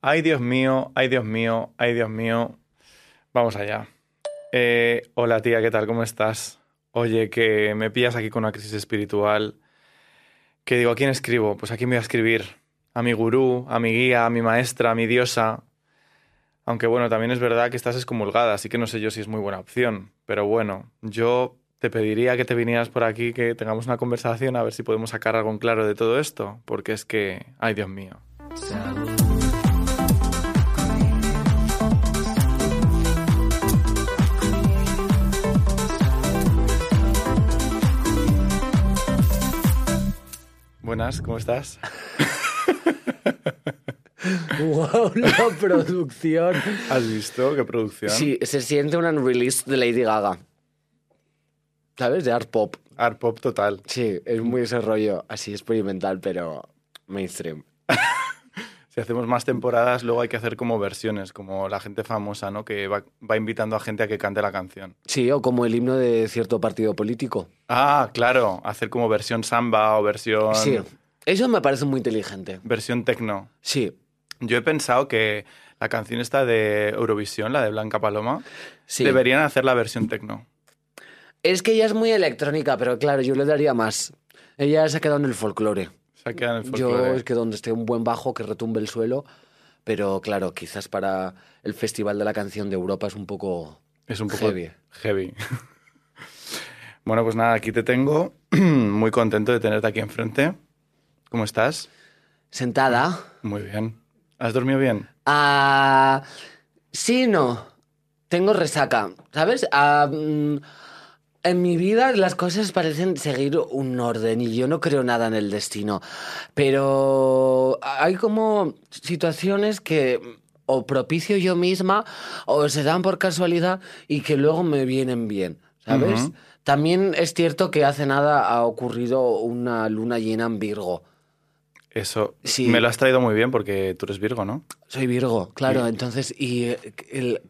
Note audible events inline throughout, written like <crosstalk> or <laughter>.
Ay, Dios mío, ay, Dios mío, ay, Dios mío. Vamos allá. Eh, hola tía, ¿qué tal? ¿Cómo estás? Oye, que me pillas aquí con una crisis espiritual. Que digo, ¿a quién escribo? Pues aquí me voy a escribir. A mi gurú, a mi guía, a mi maestra, a mi diosa. Aunque bueno, también es verdad que estás excomulgada, así que no sé yo si es muy buena opción. Pero bueno, yo te pediría que te vinieras por aquí, que tengamos una conversación, a ver si podemos sacar algo en claro de todo esto. Porque es que, ay Dios mío. Buenas, ¿cómo estás? <laughs> ¡Wow! La producción. ¿Has visto qué producción? Sí, se siente un unreleased de Lady Gaga. ¿Sabes? De art pop. Art pop total. Sí, es muy ese rollo así experimental, pero mainstream. <laughs> Si hacemos más temporadas, luego hay que hacer como versiones, como la gente famosa, ¿no? Que va, va invitando a gente a que cante la canción. Sí, o como el himno de cierto partido político. Ah, claro, hacer como versión samba o versión, Sí, eso me parece muy inteligente. versión tecno. Sí, Yo he pensado que la canción esta de Eurovisión, la de Blanca Paloma, sí. deberían hacer la versión tecno. Es que ella es muy electrónica, pero claro, yo le daría más. Ella se ha quedado en el folclore. El Yo es que donde esté un buen bajo que retumbe el suelo, pero claro, quizás para el Festival de la Canción de Europa es un poco Es un poco heavy. heavy. <laughs> bueno, pues nada, aquí te tengo. <clears throat> Muy contento de tenerte aquí enfrente. ¿Cómo estás? Sentada. Muy bien. ¿Has dormido bien? Ah, sí, no. Tengo resaca, ¿sabes? Ah, mm, en mi vida las cosas parecen seguir un orden y yo no creo nada en el destino. Pero hay como situaciones que o propicio yo misma o se dan por casualidad y que luego me vienen bien, ¿sabes? Ujú. También es cierto que hace nada ha ocurrido una luna llena en Virgo. Eso Sí. me lo has traído muy bien porque tú eres Virgo, ¿no? Soy Virgo, claro. Sí. Entonces, y eh, el-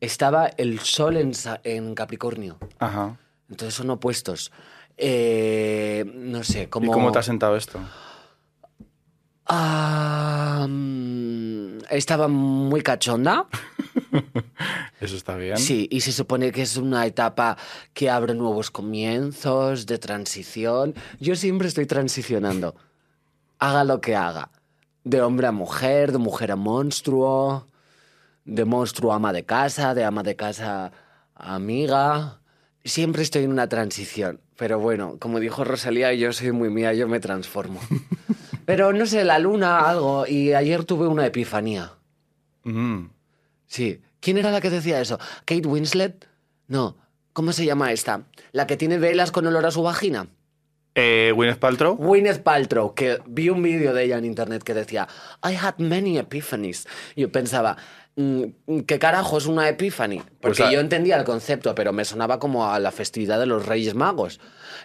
estaba el sol en, en Capricornio. Ajá. Entonces son opuestos. Eh, no sé, como... ¿Y cómo te has sentado esto? Ah, mm, estaba muy cachonda. <laughs> Eso está bien. Sí, y se supone que es una etapa que abre nuevos comienzos, de transición. Yo siempre estoy transicionando. Haga lo que haga. De hombre a mujer, de mujer a monstruo, de monstruo a ama de casa, de ama de casa a amiga. Siempre estoy en una transición. Pero bueno, como dijo Rosalía, yo soy muy mía, yo me transformo. <laughs> Pero no sé, la luna, algo. Y ayer tuve una epifanía. Mm. Sí. ¿Quién era la que decía eso? ¿Kate Winslet? No. ¿Cómo se llama esta? La que tiene velas con olor a su vagina. Eh, Gwyneth Paltrow. Gwyneth Paltrow, que vi un vídeo de ella en internet que decía I had many epiphanies. Yo pensaba, ¿qué carajo es una epiphany? Porque Pues yo entendía el concepto, pero me sonaba como a la festividad de los Reyes Magos.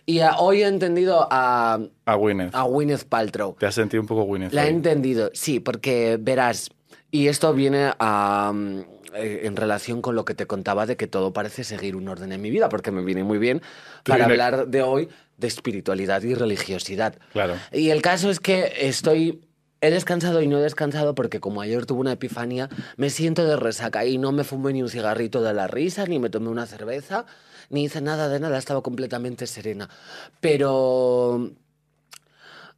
Y a- hoy he entendido a, A Gwyneth. a Gwyneth Paltrow. Te has sentido un poco Gwyneth. La he entendido, sí, porque verás, y esto viene a, mm, eh, en relación con lo que te contaba de que todo parece seguir un orden en mi vida, porque me viene muy bien para hablar de hoy de espiritualidad y religiosidad. Claro. Y el caso es que estoy... He descansado y no he descansado porque como ayer tuve una epifanía, me siento de resaca y no me fumé ni un cigarrito de la risa, ni me tomé una cerveza, ni hice nada de nada, estaba completamente serena. Pero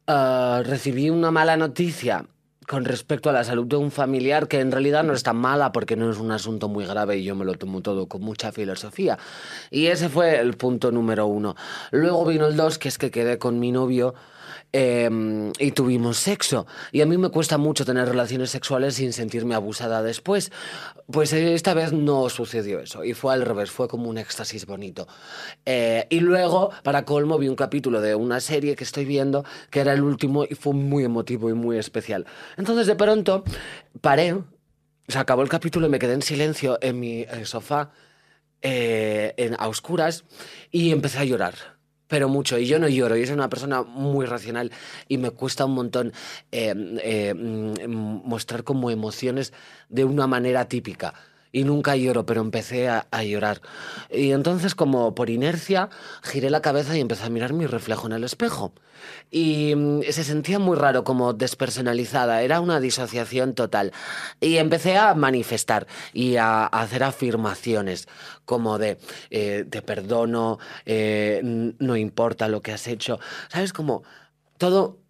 ah, recibí una mala noticia con respecto a la salud de un familiar que en realidad no es tan mala porque no es un asunto muy grave y yo me lo tomo todo con mucha filosofía. Y ese fue el punto número uno. Luego vino el dos, que es que quedé con mi novio eh, y tuvimos sexo. Y a mí me cuesta mucho tener relaciones sexuales sin sentirme abusada después. Pues eh, esta vez no sucedió eso. Y fue al revés, fue como un éxtasis bonito. Eh, y luego, para colmo, vi un capítulo de una serie que estoy viendo, que era el último, y fue muy emotivo y muy especial. Entonces, de pronto, paré, se acabó el capítulo y me quedé en silencio en mi eh, sofá, en, a oscuras, y empecé a llorar pero mucho. Y yo no lloro, yo soy una persona muy racional y me cuesta un montón eh, eh, mm, mostrar como emociones de una manera típica. Y nunca lloro, pero empecé a, llorar. Y entonces, como por inercia, giré la cabeza y empecé a mirar mi reflejo en el espejo. Y mm, se sentía muy raro, como despersonalizada, era una disociación total. Y empecé a manifestar y a, a hacer afirmaciones, como de eh, te perdono, eh, no importa lo que has hecho. ¿Sabes? Como todo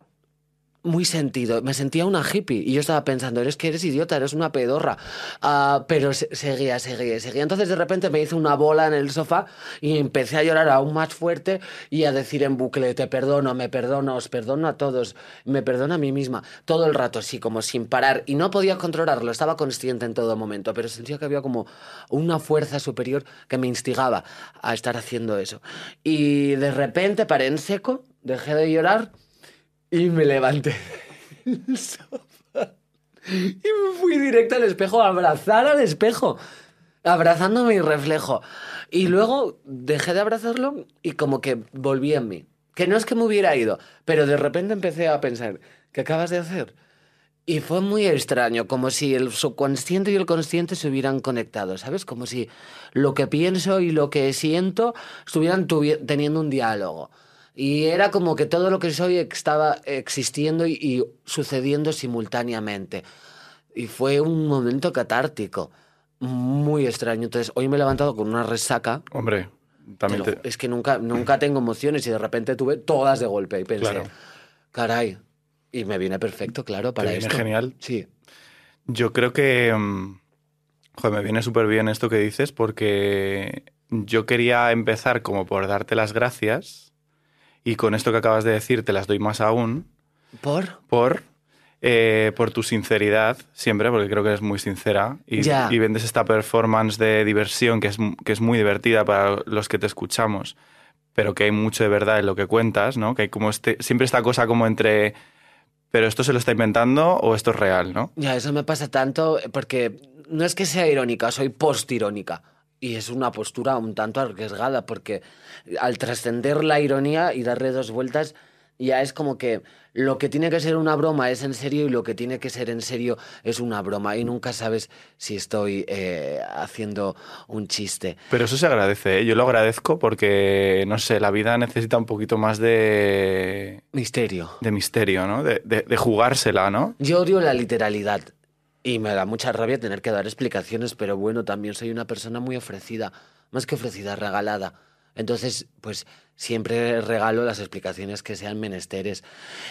muy sentido. Me sentía una hippie y yo estaba pensando, eres que eres idiota, eres una pedorra. Uh, pero se seguía, seguía, seguía. Entonces de repente me hice una bola en el sofá y empecé a llorar aún más fuerte y a decir en bucle, te perdono, me perdono, os perdono a todos, me perdono a mí misma. Todo el rato así, como sin parar. Y no podía controlarlo, estaba consciente en todo momento, pero sentía que había como una fuerza superior que me instigaba a estar haciendo eso. Y de repente paré en seco, dejé de llorar y me levanté del sofá y me fui directo al espejo a abrazar al espejo, abrazando mi reflejo. Y luego dejé de abrazarlo y como que volví en mí. Que no es que me hubiera ido, pero de repente empecé a pensar, ¿qué acabas de hacer? Y fue muy extraño, como si el subconsciente y el consciente se hubieran conectado, ¿sabes? Como si lo que pienso y lo que siento estuvieran teniendo un diálogo. Y era como que todo lo que soy estaba existiendo y, y, sucediendo simultáneamente. Y fue un momento catártico, muy extraño. Entonces, hoy me he levantado con una resaca. Hombre, también te... Es que nunca, nunca tengo emociones y de repente tuve todas de golpe y pensé, claro. caray, y me viene perfecto, claro, para ¿Te viene esto. genial. Sí. Yo creo que... Joder, me viene súper bien esto que dices porque yo quería empezar como por darte las gracias y con esto que acabas de decir te las doy más aún. ¿Por? Por, eh, por tu sinceridad, siempre, porque creo que eres muy sincera. Y, Ya. y vendes esta performance de diversión que es, que es muy divertida para los que te escuchamos, pero que hay mucho de verdad en lo que cuentas, ¿no? Que hay como este, siempre esta cosa como entre, pero esto se lo está inventando o esto es real, ¿no? Ya, eso me pasa tanto porque no es que sea irónica, soy postirónica. Y es una postura un tanto arriesgada porque al trascender la ironía y darle dos vueltas, ya es como que lo que tiene que ser una broma es en serio y lo que tiene que ser en serio es una broma. Y nunca sabes si estoy eh, haciendo un chiste. Pero eso se agradece, ¿eh? yo lo agradezco porque, no sé, la vida necesita un poquito más de... Misterio. De misterio, ¿no? De, de, de jugársela, ¿no? Yo odio la literalidad. Y me da mucha rabia tener que dar explicaciones, pero bueno, también soy una persona muy ofrecida, más que ofrecida, regalada. Entonces, pues siempre regalo las explicaciones que sean menesteres.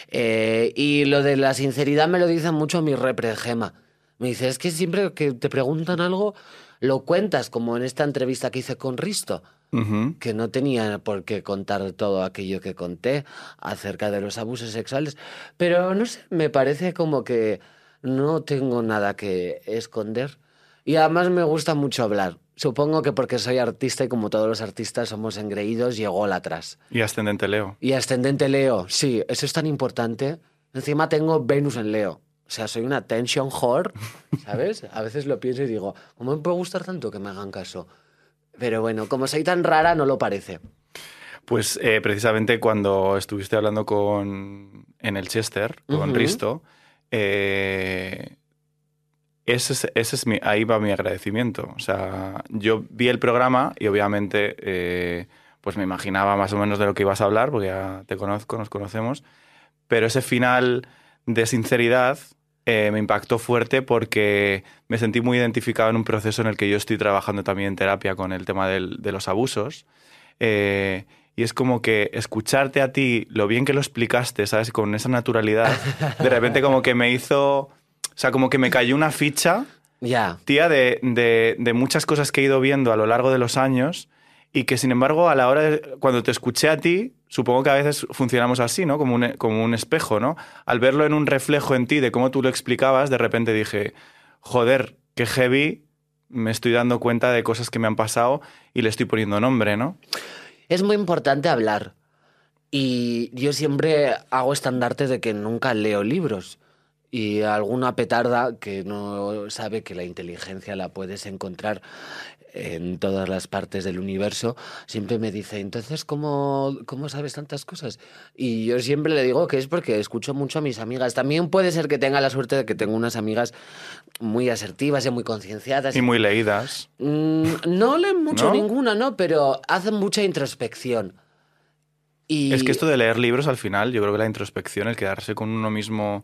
Eh, y lo de la sinceridad me lo dice mucho mi repre Gema. Me dice, es que siempre que te preguntan algo, lo cuentas, como en esta entrevista que hice con Risto, Uh -huh. que no tenía por qué contar todo aquello que conté acerca de los abusos sexuales. Pero no sé, me parece como que no tengo nada que esconder. Y además me gusta mucho hablar. Supongo que porque soy artista y como todos los artistas somos engreídos y ególatras. Y ascendente Leo. Y ascendente Leo, sí, eso es tan importante. Encima tengo Venus en Leo. O sea, soy una tension whore, <laughs> ¿sabes? A veces lo pienso y digo, ¿cómo me puede gustar tanto que me hagan caso? Pero bueno, como soy tan rara, no lo parece. Pues eh, precisamente cuando estuviste hablando con en el Chester, con uh -huh. Risto, eh, ese es, ese es mi, ahí va mi agradecimiento. O sea, yo vi el programa y obviamente eh, pues me imaginaba más o menos de lo que ibas a hablar, porque ya te conozco, nos conocemos, pero ese final de sinceridad eh, me impactó fuerte porque me sentí muy identificado en un proceso en el que yo estoy trabajando también en terapia con el tema del, de los abusos. Y es como que escucharte a ti, lo bien que lo explicaste, ¿sabes? Con esa naturalidad, de repente como que me hizo... O sea, como que me cayó una ficha, yeah. tía, de, de, de, muchas cosas que he ido viendo a lo largo de los años y que, sin embargo, a la hora de... Cuando te escuché a ti, supongo que a veces funcionamos así, ¿no? Como un, como un espejo, ¿no? Al verlo en un reflejo en ti de cómo tú lo explicabas, de repente dije, joder, qué heavy, me estoy dando cuenta de cosas que me han pasado y le estoy poniendo nombre, ¿no? Es muy importante hablar. Y yo siempre hago estandarte de que nunca leo libros. Y alguna petarda que no sabe que la inteligencia la puedes encontrar en todas las partes del universo, siempre me dice, entonces, ¿cómo, ¿cómo sabes tantas cosas? Y yo siempre le digo que es porque escucho mucho a mis amigas. También puede ser que tenga la suerte de que tengo unas amigas muy asertivas y muy concienciadas. Y muy leídas. Mm, no leen <laughs> mucho ¿No? ninguna, ¿no? Pero hacen mucha introspección. Y... Es que esto de leer libros al final, yo creo que la introspección, el quedarse con uno mismo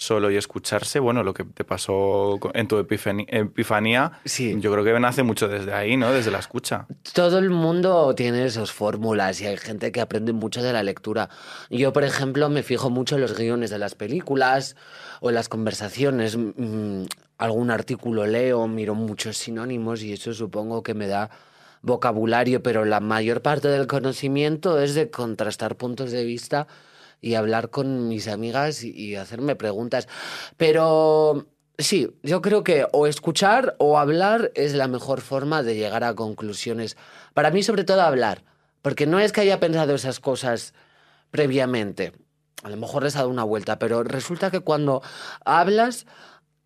solo y escucharse, bueno, lo que te pasó en tu epifanía, Sí. yo creo que nace mucho desde ahí, ¿no? Desde la escucha. Todo el mundo tiene esas fórmulas y hay gente que aprende mucho de la lectura. Yo, por ejemplo, me fijo mucho en los guiones de las películas o en las conversaciones. Mm, algún artículo leo, miro muchos sinónimos y eso supongo que me da vocabulario, pero la mayor parte del conocimiento es de contrastar puntos de vista y hablar con mis amigas y, y hacerme preguntas. Pero sí, yo creo que o escuchar o hablar es la mejor forma de llegar a conclusiones. Para mí, sobre todo, hablar. Porque no es que haya pensado esas cosas previamente. A lo mejor les ha dado una vuelta, pero resulta que cuando hablas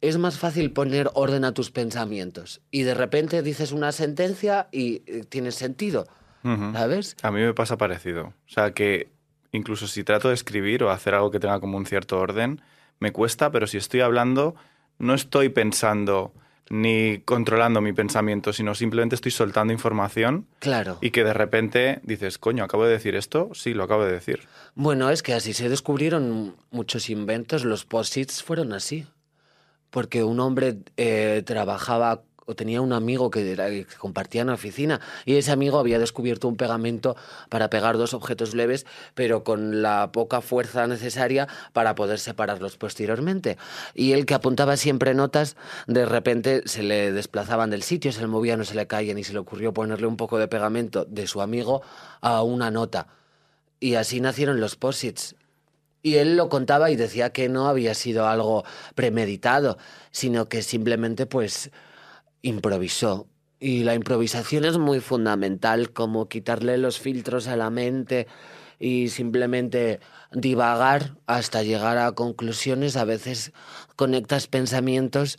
es más fácil poner orden a tus pensamientos. Y de repente dices una sentencia y eh, tiene sentido. ¿Sabes? A mí me pasa parecido. O sea, que incluso si trato de escribir o hacer algo que tenga como un cierto orden, me cuesta, pero si estoy hablando, no estoy pensando ni controlando mi pensamiento, sino simplemente estoy soltando información Claro. y que de repente dices, coño, acabo de decir esto, sí, lo acabo de decir. Bueno, es que así se descubrieron muchos inventos. Los posits fueron así. Porque un hombre eh, trabajaba o tenía un amigo que, era- que compartían oficina y ese amigo había descubierto un pegamento para pegar dos objetos leves, pero con la poca fuerza necesaria para poder separarlos posteriormente. Y él que apuntaba siempre notas, de repente se le desplazaban del sitio, se le movían, no se le caían y se le ocurrió ponerle un poco de pegamento de su amigo a una nota. Y así nacieron los posits. Y él lo contaba y decía que no había sido algo premeditado, sino que simplemente pues improvisó. Y la improvisación es muy fundamental, como quitarle los filtros a la mente y simplemente divagar hasta llegar a conclusiones. A veces conectas pensamientos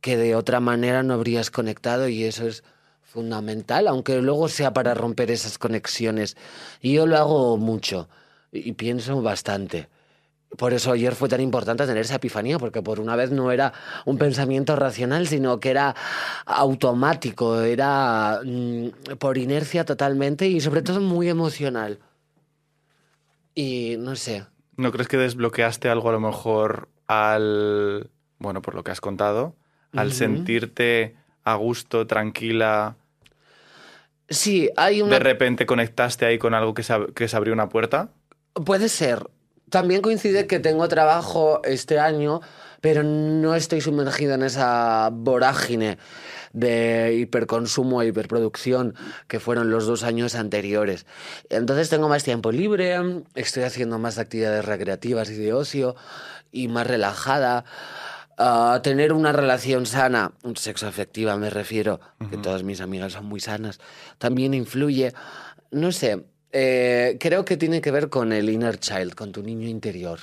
que de otra manera no habrías conectado y eso es fundamental, aunque luego sea para romper esas conexiones. Y yo lo hago mucho y pienso bastante. Por eso ayer fue tan importante tener esa epifanía, porque por una vez no era un pensamiento racional, sino que era automático, era mm, por inercia totalmente y sobre todo muy emocional. Y no sé, ¿No crees que desbloqueaste algo a lo mejor al, bueno, por lo que has contado, al sentirte a gusto, tranquila, sí, hay una... de repente conectaste ahí con algo que se, que se abrió una puerta? Puede ser. También coincide que tengo trabajo este año, pero no estoy sumergido en esa vorágine de hiperconsumo e hiperproducción que fueron los dos años anteriores. Entonces tengo más tiempo libre, estoy haciendo más actividades recreativas y de ocio y más relajada. Ah, tener una relación sana, sexo afectiva me refiero, que todas mis amigas son muy sanas, también influye. No sé, eh, creo que tiene que ver con el inner child, con tu niño interior,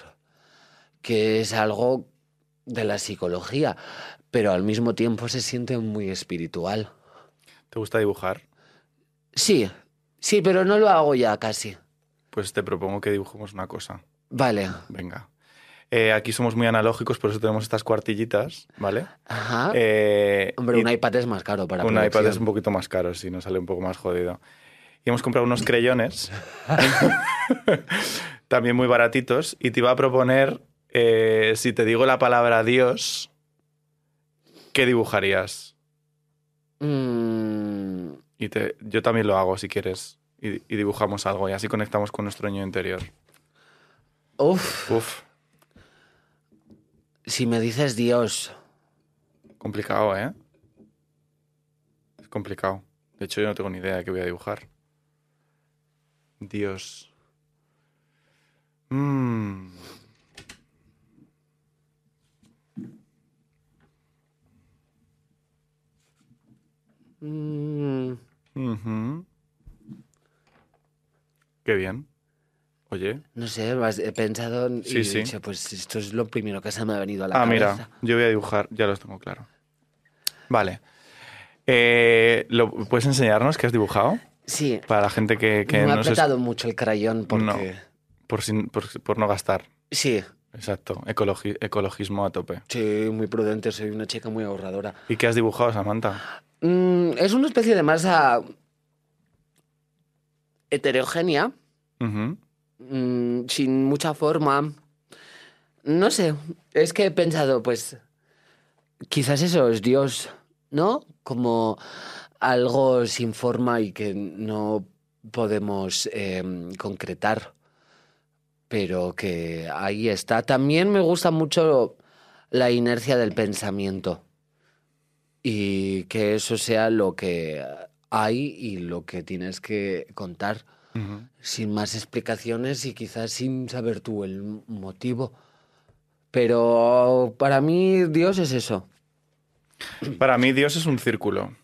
que es algo de la psicología, pero al mismo tiempo se siente muy espiritual. ¿Te gusta dibujar? Sí, sí, pero no lo hago ya casi. Pues te propongo que dibujemos una cosa. Vale. Venga. Eh, aquí somos muy analógicos, por eso tenemos estas cuartillitas, ¿vale? Ajá. Eh, Hombre, un iPad es más caro para un iPad producción. es un poquito más caro, sí, nos sale un poco más jodido. Y hemos comprado unos creyones, <laughs> también muy baratitos, y te iba a proponer, eh, si te digo la palabra Dios, ¿qué dibujarías? Mm, Y te- yo también lo hago, si quieres, y, y dibujamos algo, y así conectamos con nuestro niño interior. uf, Uf, si me dices Dios, complicado, ¿eh? Es complicado. De hecho, yo no tengo ni idea de qué voy a dibujar. Dios. Mm. mm, Ujú. Qué bien. Oye. no sé, he pensado y Sí, he sí. dicho, pues esto es lo primero que se me ha venido a la Ah, cabeza. mira, yo voy a dibujar, ya los tengo claro. Vale. Eh, ¿lo, ¿Puedes enseñarnos qué has dibujado? Sí. Para la gente que, que me ha apretado mucho el crayón porque... No. por, sin- por, por no gastar. Sí, Exacto, Ecologi- ecologismo a tope. sí, muy prudente, soy una chica muy ahorradora. ¿Y qué has dibujado, Samantha? Mm, es una especie de masa heterogénea, mm, sin mucha forma. No sé, es que he pensado, pues, quizás eso es Dios, ¿no? Como algo sin forma y que no podemos eh, concretar, pero que ahí está. También me gusta mucho la inercia del pensamiento y que eso sea lo que hay y lo que tienes que contar sin más explicaciones y quizás sin saber tú el motivo. Pero para mí Dios es eso. Para mí Dios es un círculo.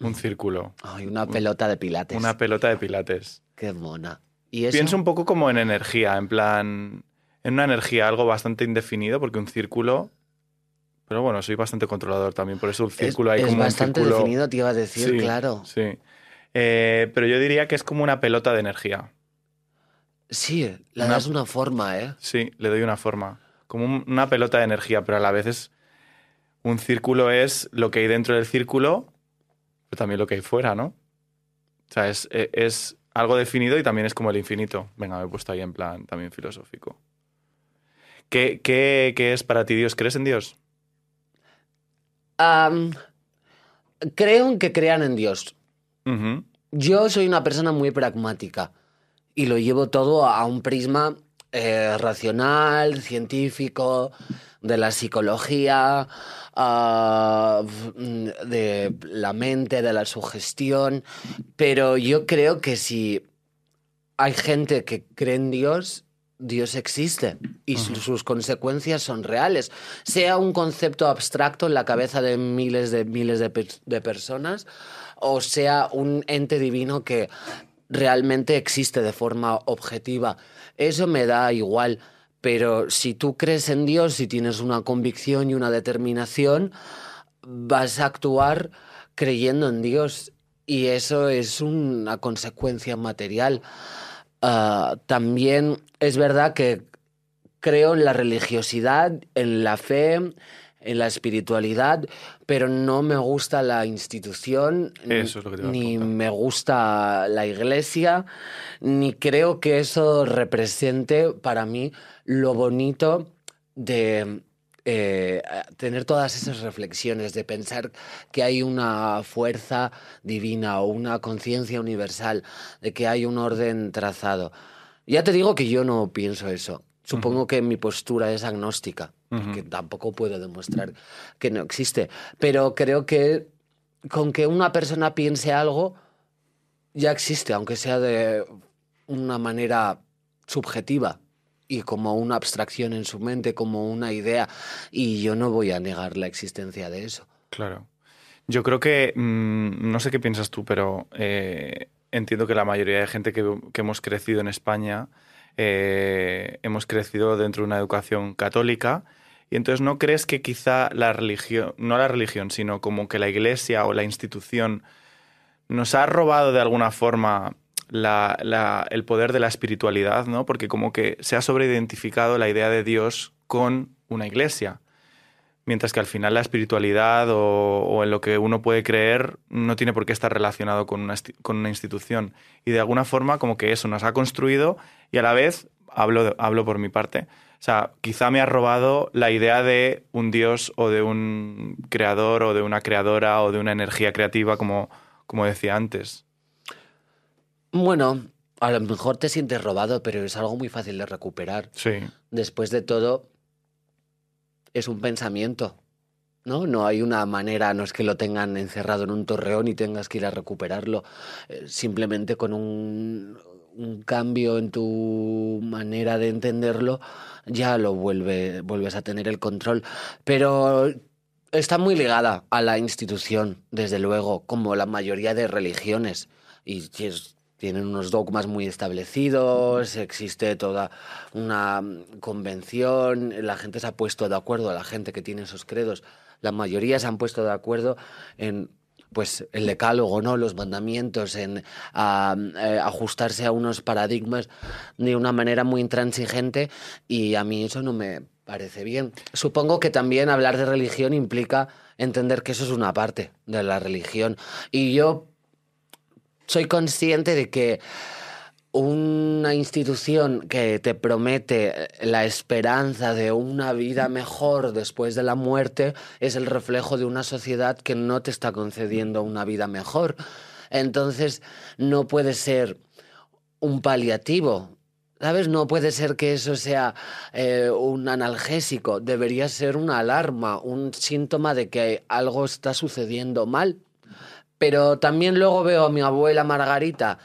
Un círculo. Ay, una pelota de pilates. Una pelota de pilates. Qué mona. ¿Y eso? Pienso un poco como en energía, en plan... En una energía, algo bastante indefinido, porque un círculo... Pero bueno, soy bastante controlador también, por eso un es, círculo hay es como bastante un círculo... definido, te iba a decir, Sí, claro. Sí. Eh, pero yo diría que es como una pelota de energía. Sí, le Una- das una forma, ¿eh? Sí, le doy una forma. Como un- una pelota de energía, pero a la vez es. Un círculo es lo que hay dentro del círculo, pero también lo que hay fuera, ¿no? O sea, es, e- es algo definido y también es como el infinito. Venga, me he puesto ahí en plan también filosófico. ¿Qué, qué, qué es para ti Dios? ¿Crees en Dios? Creo en que crean en Dios. Yo soy una persona muy pragmática y lo llevo todo a un prisma eh, racional, científico, de la psicología, ah, de la mente, de la sugestión. Pero yo creo que si hay gente que cree en Dios, Dios existe y su- sus consecuencias son reales. Sea un concepto abstracto en la cabeza de miles de miles de, de personas o sea un ente divino que realmente existe de forma objetiva. Eso me da igual. Pero si tú crees en Dios, si tienes una convicción y una determinación, vas a actuar creyendo en Dios. Y eso es una consecuencia material. Ah, también es verdad que creo en la religiosidad, en la fe, en la espiritualidad, pero no me gusta la institución, ni- Eso es lo que te iba a ni preguntar. me gusta la iglesia, ni creo que eso represente para mí lo bonito de eh, tener todas esas reflexiones, de pensar que hay una fuerza divina o una conciencia universal, de que hay un orden trazado. Ya te digo que yo no pienso eso. Supongo que mi postura es agnóstica, porque tampoco puedo demostrar que no existe. Pero creo que con que una persona piense algo, ya existe, aunque sea de una manera subjetiva y como una abstracción en su mente, como una idea. Y yo no voy a negar la existencia de eso. Claro. Yo creo que, mm, no sé qué piensas tú, pero eh, entiendo que la mayoría de gente que, que hemos crecido en España eh, hemos crecido dentro de una educación católica y entonces no crees que quizá la religión, no la religión, sino como que la iglesia o la institución nos ha robado de alguna forma la- el poder de la espiritualidad, ¿no? Porque como que se ha sobreidentificado la idea de Dios con una iglesia. Mientras que al final la espiritualidad o, o en lo que uno puede creer no tiene por qué estar relacionado con una, con una institución. Y de alguna forma como que eso nos ha construido y a la vez, hablo, de- hablo por mi parte, o sea, quizá me ha robado la idea de un dios o de un creador o de una creadora o de una energía creativa como, como decía antes. Bueno, a lo mejor te sientes robado, pero es algo muy fácil de recuperar. Sí, Después de todo, es un pensamiento. ¿No? No hay una manera, no es que lo tengan encerrado en un torreón y tengas que ir a recuperarlo. Eh, simplemente con un, cambio en tu manera de entenderlo, ya lo vuelve, vuelves a tener el control. Pero está muy ligada a la institución, desde luego, como la mayoría de religiones. Y es- tienen unos dogmas muy establecidos, existe toda una convención, la gente se ha puesto de acuerdo, la gente que tiene esos credos, la mayoría se han puesto de acuerdo en pues el decálogo, ¿no? Los mandamientos, en a, eh, ajustarse a unos paradigmas de una manera muy intransigente y a mí eso no me parece bien. Supongo que también hablar de religión implica entender que eso es una parte de la religión. Y yo soy consciente de que una institución que te promete la esperanza de una vida mejor después de la muerte es el reflejo de una sociedad que no te está concediendo una vida mejor. Entonces, no puede ser un paliativo. ¿Sabes? No puede ser que eso sea eh, un analgésico. Debería ser una alarma, un síntoma de que algo está sucediendo mal. Pero también luego veo a mi abuela Margarita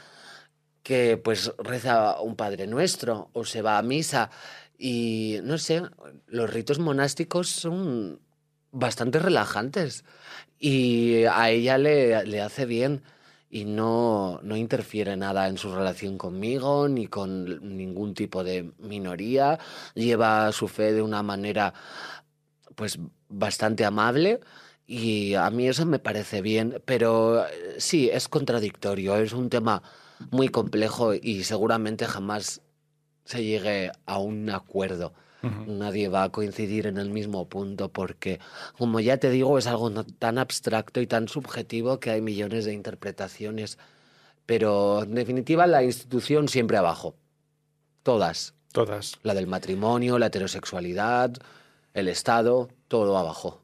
que pues reza un Padre Nuestro o se va a misa. Y no sé, los ritos monásticos son bastante relajantes y a ella le, le hace bien y no, no interfiere nada en su relación conmigo ni con ningún tipo de minoría, lleva su fe de una manera pues bastante amable y a mí eso me parece bien, pero eh, sí, es contradictorio, es un tema muy complejo y seguramente jamás se llegue a un acuerdo. Nadie va a coincidir en el mismo punto porque, como ya te digo, es algo tan abstracto y tan subjetivo que hay millones de interpretaciones. Pero, en definitiva, la institución siempre abajo. Todas. Todas. La del matrimonio, la heterosexualidad, el Estado, todo abajo.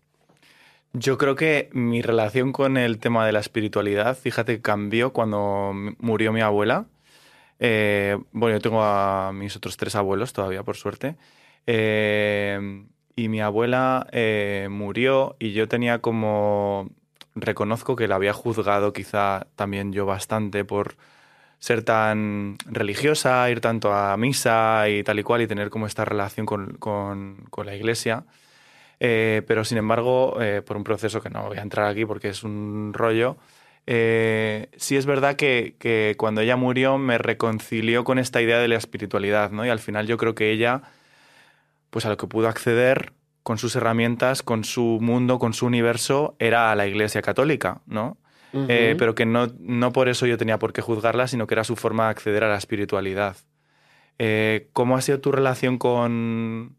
Yo creo que mi relación con el tema de la espiritualidad, fíjate, cambió cuando murió mi abuela. Eh, bueno, yo tengo a mis otros tres abuelos todavía, por suerte. Eh, y mi abuela eh, murió y yo tenía como... Reconozco que la había juzgado quizá también yo bastante por ser tan religiosa, ir tanto a misa y tal y cual y tener como esta relación con, con, con la iglesia. Eh, pero sin embargo, eh, por un proceso que no voy a entrar aquí porque es un rollo, eh, sí es verdad que, que, cuando ella murió me reconcilió con esta idea de la espiritualidad, ¿no? Y al final yo creo que ella, pues a lo que pudo acceder con sus herramientas, con su mundo, con su universo, era a la Iglesia Católica, ¿no? Uh -huh. pero que no, no por eso yo tenía por qué juzgarla, sino que era su forma de acceder a la espiritualidad. ¿Cómo ha sido tu relación con,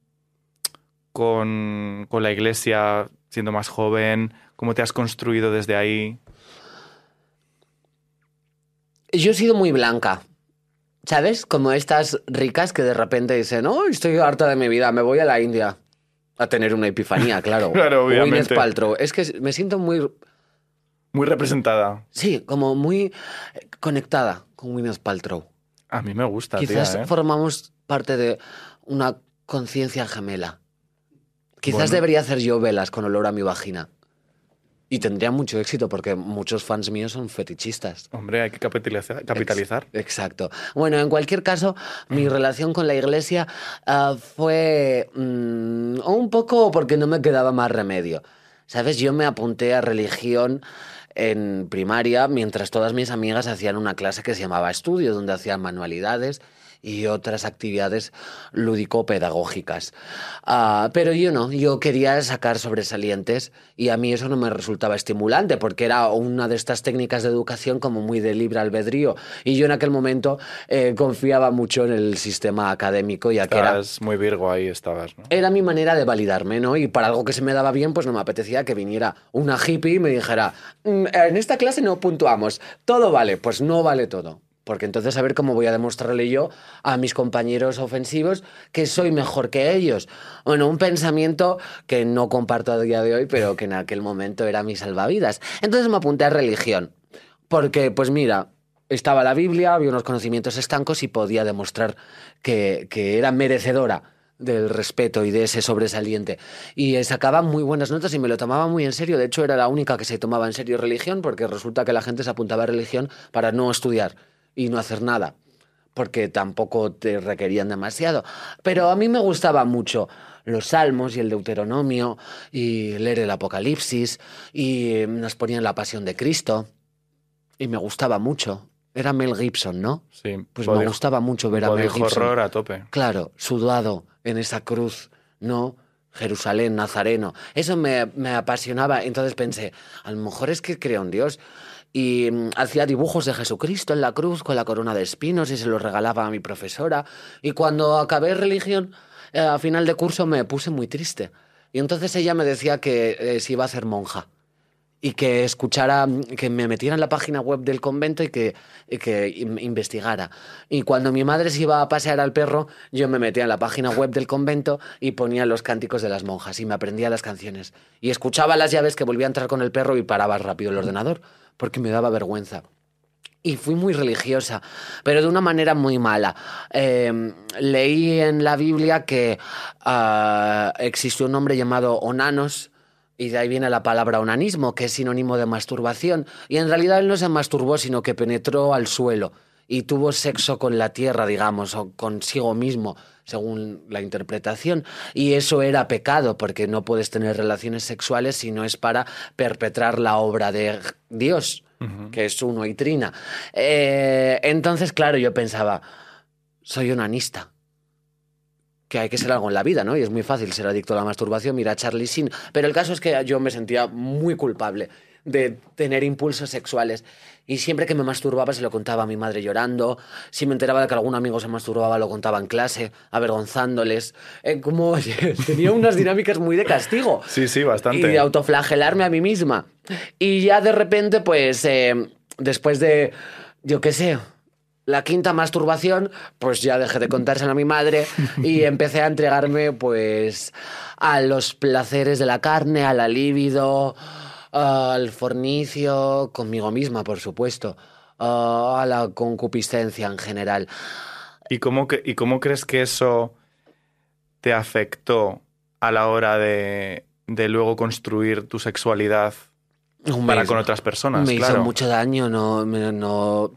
con, con, la iglesia siendo más joven? ¿Cómo te has construido desde ahí? Yo he sido muy blanca. ¿Sabes? Como estas ricas que de repente dicen, oh, estoy harta de mi vida, me voy a la India a tener una epifanía, <laughs> claro. claro, obviamente. Paltrow. Es que me siento muy... Muy representada. Sí, como muy conectada con Gwyneth Paltrow. A mí me gusta, Quizás tía, ¿eh? formamos parte de una conciencia gemela. Quizás bueno. debería hacer yo velas con olor a mi vagina. Y tendría mucho éxito porque muchos fans míos son fetichistas. Hombre, hay que capitalizar. capitalizar. Ex exacto. Bueno, en cualquier caso, mi relación con la iglesia uh, fue um, un poco porque no me quedaba más remedio. ¿Sabes? Yo me apunté a religión en primaria mientras todas mis amigas hacían una clase que se llamaba estudio, donde hacían manualidades y otras actividades lúdico-pedagógicas. Uh, pero yo no, yo quería sacar sobresalientes y a mí eso no me resultaba estimulante porque era una de estas técnicas de educación como muy de libre albedrío y yo en aquel momento eh, confiaba mucho en el sistema académico ya estabas que era... muy virgo ahí estabas, ¿no? Era mi manera de validarme, ¿no? Y para algo que se me daba bien, pues no me apetecía que viniera una hippie y me dijera, mm, en esta clase no puntuamos, todo vale, pues no vale todo. Porque entonces a ver cómo voy a demostrarle yo a mis compañeros ofensivos que soy mejor que ellos. Bueno, un pensamiento que no comparto a día de hoy, pero que en aquel momento era mi salvavidas. Entonces me apunté a religión. Porque, pues mira, estaba la Biblia, había unos conocimientos estancos y podía demostrar que, que era merecedora del respeto y de ese sobresaliente. Y sacaba muy buenas notas y me lo tomaba muy en serio. De hecho, era la única que se tomaba en serio religión, porque resulta que la gente se apuntaba a religión para no estudiar y no hacer nada, porque tampoco te requerían demasiado. Pero a mí me gustaba mucho los salmos y el Deuteronomio y leer el Apocalipsis y nos ponían la pasión de Cristo y me gustaba mucho. Era Mel Gibson, ¿no? Sí. Pues body, me gustaba mucho ver a Mel Gibson. horror a tope. Claro, sudado en esa cruz, ¿no? Jerusalén, Nazareno. Eso me, me apasionaba. Entonces pensé, a lo mejor es que creo en Dios. Y mm, hacía dibujos de Jesucristo en la cruz con la corona de espinos y se los regalaba a mi profesora. Y cuando acabé religión, eh, a final de curso me puse muy triste. Y entonces ella me decía que eh, se iba a hacer monja y que escuchara, que me metiera en la página web del convento y que, y que in- investigara. Y cuando mi madre se iba a pasear al perro, yo me metía en la página web del convento y ponía los cánticos de las monjas y me aprendía las canciones. Y escuchaba las llaves que volvía a entrar con el perro y paraba rápido el ordenador, porque me daba vergüenza. Y fui muy religiosa, pero de una manera muy mala. Eh, leí en la Biblia que ah, existió un hombre llamado Onanos, y de ahí viene la palabra onanismo, que es sinónimo de masturbación. Y en realidad él no se masturbó, sino que penetró al suelo y tuvo sexo con la tierra, digamos, o consigo mismo, según la interpretación. Y eso era pecado, porque no puedes tener relaciones sexuales si no es para perpetrar la obra de Dios, que es uno y trina. Eh, entonces, claro, yo pensaba, soy onanista que hay que ser algo en la vida, ¿no? Y es muy fácil ser adicto a la masturbación, mira a Charlie Sheen. Pero el caso es que yo me sentía muy culpable de tener impulsos sexuales. Y siempre que me masturbaba se lo contaba a mi madre llorando. Si me enteraba de que algún amigo se masturbaba, lo contaba en clase, avergonzándoles. Eh, como <laughs> tenía unas dinámicas muy de castigo. Sí, sí, Y bastante. de autoflagelarme a mí misma. Y ya de repente, pues, eh, después de, yo qué sé, la quinta masturbación, pues ya dejé de contárselo a mi madre <laughs> y empecé a entregarme, pues, a los placeres de la carne, a la libido, al fornicio, conmigo misma, por supuesto, a la concupiscencia en general. ¿Y cómo, que- ¿Y cómo crees que eso te afectó a la hora de, de luego construir tu sexualidad para con otras personas? Me claro. hizo mucho daño, no, no...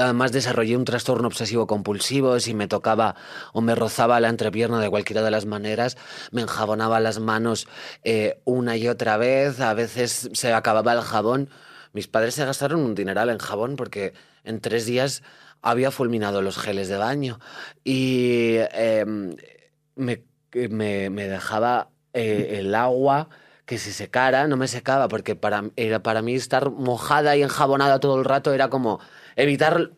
Además desarrollé un trastorno obsesivo compulsivo, si me tocaba o me rozaba la entrepierna de cualquiera de las maneras, me enjabonaba las manos eh, una y otra vez, a veces se acababa el jabón. Mis padres se gastaron un dineral en jabón porque en tres días había fulminado los geles de baño. Y eh, me, dejaba eh, el agua que se secara, no me secaba, porque era, para mí estar mojada y enjabonada todo el rato era como evitar,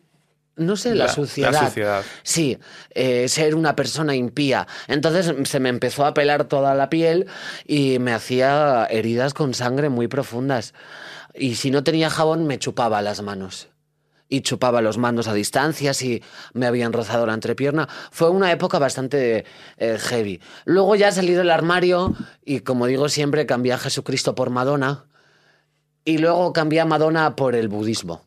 no sé, la, La- la suciedad. suciedad. Sí, eh, ser una persona impía. Entonces se me empezó a pelar toda la piel y me hacía heridas con sangre muy profundas. Y si no tenía jabón, me chupaba las manos y chupaba los mandos a distancia si me habían rozado la entrepierna. Fue una época bastante eh, heavy. Luego ya salí del armario y, como digo siempre, cambié a Jesucristo por Madonna y luego cambié a Madonna por el budismo.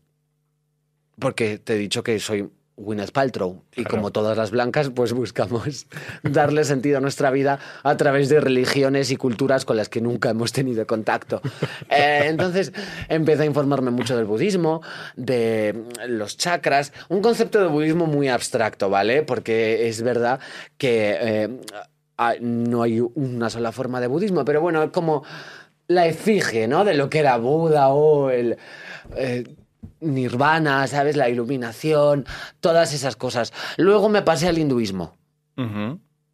Porque te he dicho que soy Gwyneth Paltrow y Claro. como todas las blancas, pues buscamos <laughs> darle sentido a nuestra vida a través de religiones y culturas con las que nunca hemos tenido contacto. <laughs> Eh, entonces empecé a informarme mucho del budismo, de los chakras, un concepto de budismo muy abstracto, ¿vale? Porque es verdad que eh, no hay una sola forma de budismo, pero bueno, es como la efigie, ¿no? De lo que era Buda o el... eh, Nirvana, ¿sabes? La iluminación, todas esas cosas. Luego me pasé al hinduismo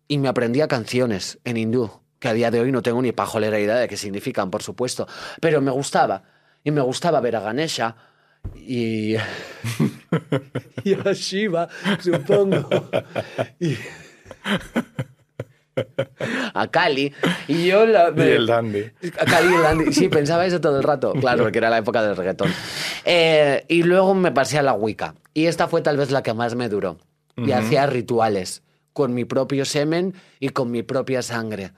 y me aprendía canciones en hindú, que a día de hoy no tengo ni pajolera idea de qué significan, por supuesto, pero me gustaba. Y me gustaba ver a Ganesha y, <laughs> y a Shiva, supongo. Y- <laughs> a Kali. Y yo la, Y el dandy. a Cali y el Andy. Sí, pensaba eso todo el rato. <laughs> Claro, porque era la época del reggaetón. Eh, y luego me pasé a la Wicca. Y esta fue tal vez la que más me duró. Y Ujú. hacía rituales con mi propio semen y con mi propia sangre.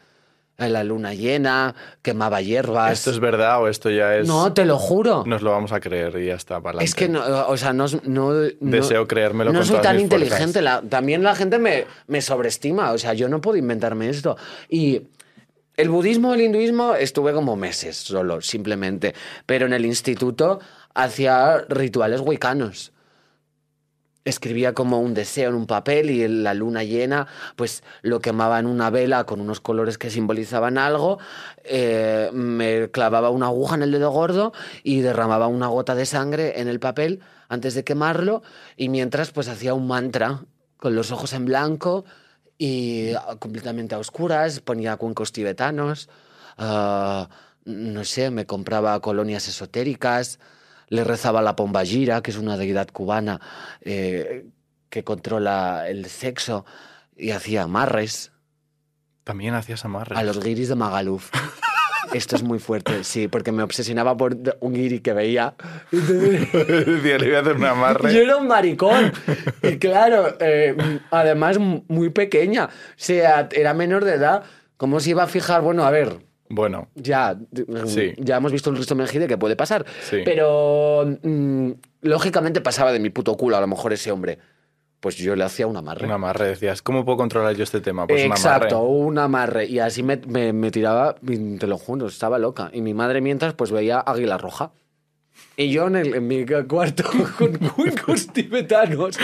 En la luna llena, quemaba hierbas. ¿Esto es verdad o esto ya es.? No, te lo juro. Nos lo vamos a creer y ya está. Para Es que no, o sea, no, no- no- Deseo creérmelo No con soy todas tan mis inteligente. la- también la gente me, me sobreestima. O sea, yo no puedo inventarme esto. Y el budismo, el hinduismo, estuve como meses solo, simplemente. Pero en el instituto hacía rituales wiccanos. Escribía como un deseo en un papel y en la luna llena, pues lo quemaba en una vela con unos colores que simbolizaban algo. eh, me clavaba una aguja en el dedo gordo y derramaba una gota de sangre en el papel antes de quemarlo. Y mientras, pues hacía un mantra con los ojos en blanco y completamente a oscuras, ponía cuencos tibetanos, ah, no sé, me compraba colonias esotéricas, le rezaba la Pombayira, que es una deidad cubana eh, que controla el sexo, y hacía amarres También hacías amarres. a los guiris de Magaluf. <laughs> Esto es muy fuerte, sí, porque me obsesionaba por un guiri que veía. Decía, le voy a hacer un amarre. Yo era un maricón. Y claro, eh, además muy pequeña. O sea, era menor de edad. ¿Cómo se iba a fijar? Bueno, a ver, Bueno, ya, Sí. ya hemos visto el resto Mejide que puede pasar. Sí. Pero mm, lógicamente pasaba de mi puto culo a lo mejor ese hombre. Pues yo le hacía un amarre. un amarre. Decías, ¿cómo puedo controlar yo este tema? Pues Exacto, un amarre. un amarre. Y así me, me- me tiraba, te lo juro, estaba loca. Y mi madre mientras pues veía Águila Roja. Y yo en, el- en mi cuarto <laughs> con cuencos tibetanos.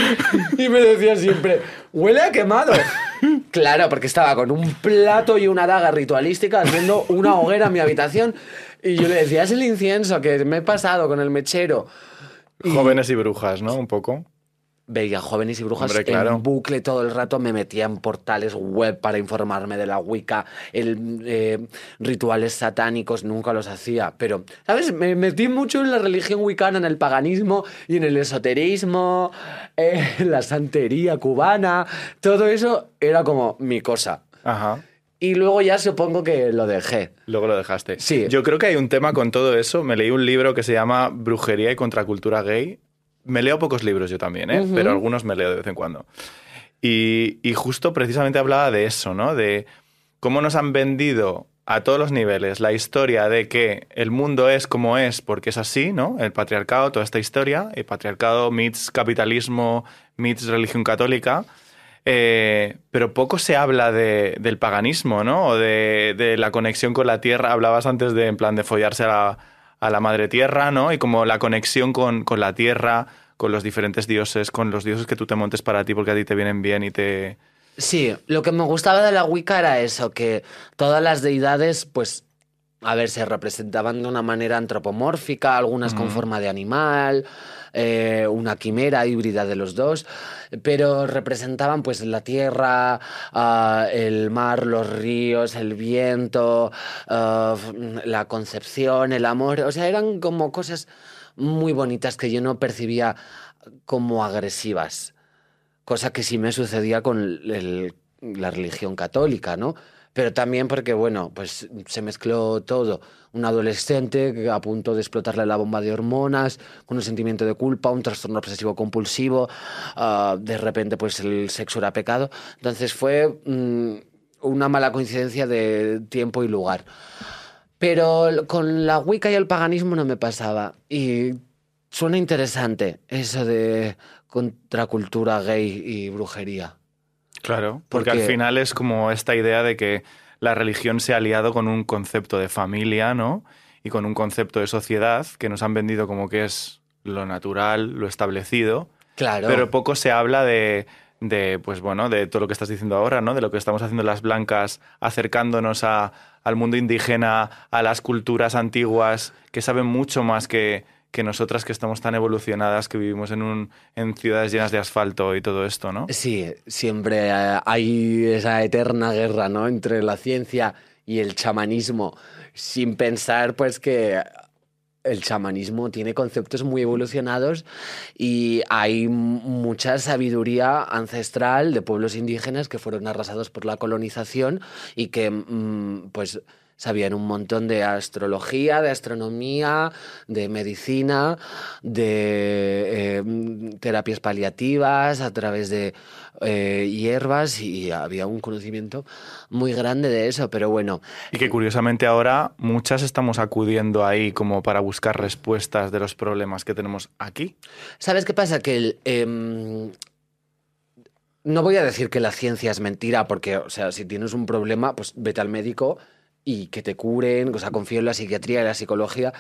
Y me decía siempre, huele a quemado. Claro, porque estaba con un plato y una daga ritualística haciendo una hoguera en mi habitación. Y yo le decía, es el incienso que me he pasado con el mechero. Jóvenes y brujas, ¿no? Un poco. Veía jóvenes y brujas Hombre, claro. en bucle todo el rato, me metía en portales web para informarme de la Wicca, el, eh, rituales satánicos, nunca los hacía, pero, ¿sabes? Me metí mucho en la religión wicana, en el paganismo y en el esoterismo, eh, la santería cubana, todo eso era como mi cosa. Ajá. Y luego ya supongo que lo dejé. Luego lo dejaste. Sí. Yo creo que hay un tema con todo eso. Me leí un libro que se llama Brujería y Contracultura Gay. Me leo pocos libros yo también, ¿eh? Pero algunos me leo de vez en cuando. Y, y justo precisamente hablaba de eso, ¿no? De cómo nos han vendido a todos los niveles la historia de que el mundo es como es porque es así, ¿no? El patriarcado, toda esta historia, el patriarcado meets capitalismo, meets religión católica. Eh, pero poco se habla de- del paganismo, ¿no? O de, de la conexión con la tierra. Hablabas antes de, en plan, de follarse a la, a la madre tierra, ¿no? Y como la conexión con, con la tierra, con los diferentes dioses, con los dioses que tú te montes para ti porque a ti te vienen bien y te... Sí, lo que me gustaba de la Wicca era eso, que todas las deidades, pues, a ver, se representaban de una manera antropomórfica, algunas con Ujú. forma de animal, eh, una quimera híbrida de los dos, pero representaban pues la tierra, ah, el mar, los ríos, el viento, ah, la concepción, el amor, o sea, eran como cosas muy bonitas que yo no percibía como agresivas cosa que sí me sucedía con la religión católica, ¿no? Pero también porque, bueno, pues se mezcló todo. Un adolescente a punto de explotarle la bomba de hormonas, con un sentimiento de culpa, un trastorno obsesivo compulsivo, ah, de repente pues el sexo era pecado. Entonces fue mm, una mala coincidencia de tiempo y lugar. Pero con la Wicca y el paganismo no me pasaba. Y suena interesante eso de contracultura gay y brujería. Claro, porque Porque- al final es como esta idea de que la religión se ha aliado con un concepto de familia, ¿no? Y con un concepto de sociedad que nos han vendido como que es lo natural, lo establecido, Claro. pero poco se habla de, de, pues bueno, de todo lo que estás diciendo ahora, ¿no? De lo que estamos haciendo las blancas, acercándonos a- al mundo indígena, a las culturas antiguas, que saben mucho más que, que nosotras que estamos tan evolucionadas, que vivimos en, un, en ciudades llenas de asfalto y todo esto, ¿no? Sí, siempre eh, hay esa eterna guerra, ¿no? Entre la ciencia y el chamanismo, sin pensar, pues, que el chamanismo tiene conceptos muy evolucionados y hay mucha sabiduría ancestral de pueblos indígenas que fueron arrasados por la colonización y que, mm, pues, sabían un montón de astrología, de astronomía, de medicina, de eh, mm, terapias paliativas a través de eh, hierbas y había un conocimiento muy grande de eso, pero bueno, Y que curiosamente ahora muchas estamos acudiendo ahí como para buscar respuestas de los problemas que tenemos aquí. ¿Sabes qué pasa? Que el, em, no voy a decir que la ciencia es mentira, porque, o sea, si tienes un problema, pues vete al médico y que te curen, o sea, confío en la psiquiatría y la psicología.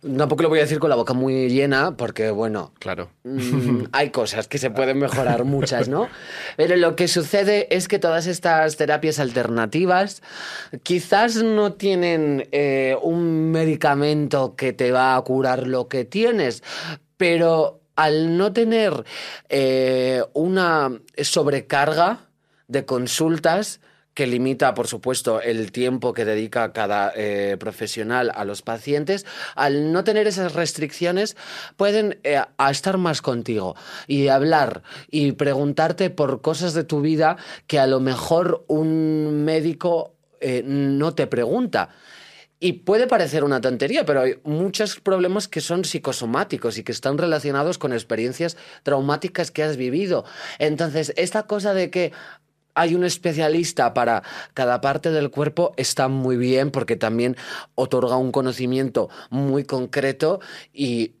Tampoco lo voy a decir con la boca muy llena, porque, bueno, Claro. Mm, <laughs> hay cosas que se pueden mejorar, muchas, ¿no? Pero lo que sucede es que todas estas terapias alternativas quizás no tienen eh, un medicamento que te va a curar lo que tienes, pero al no tener eh, una sobrecarga de consultas que limita, por supuesto, el tiempo que dedica cada eh, profesional a los pacientes, al no tener esas restricciones, pueden eh, estar más contigo y hablar y preguntarte por cosas de tu vida que a lo mejor un médico eh, no te pregunta. Y puede parecer una tontería, pero hay muchos problemas que son psicosomáticos y que están relacionados con experiencias traumáticas que has vivido. Entonces, esta cosa de que hay un especialista para cada parte del cuerpo está muy bien porque también otorga un conocimiento muy concreto y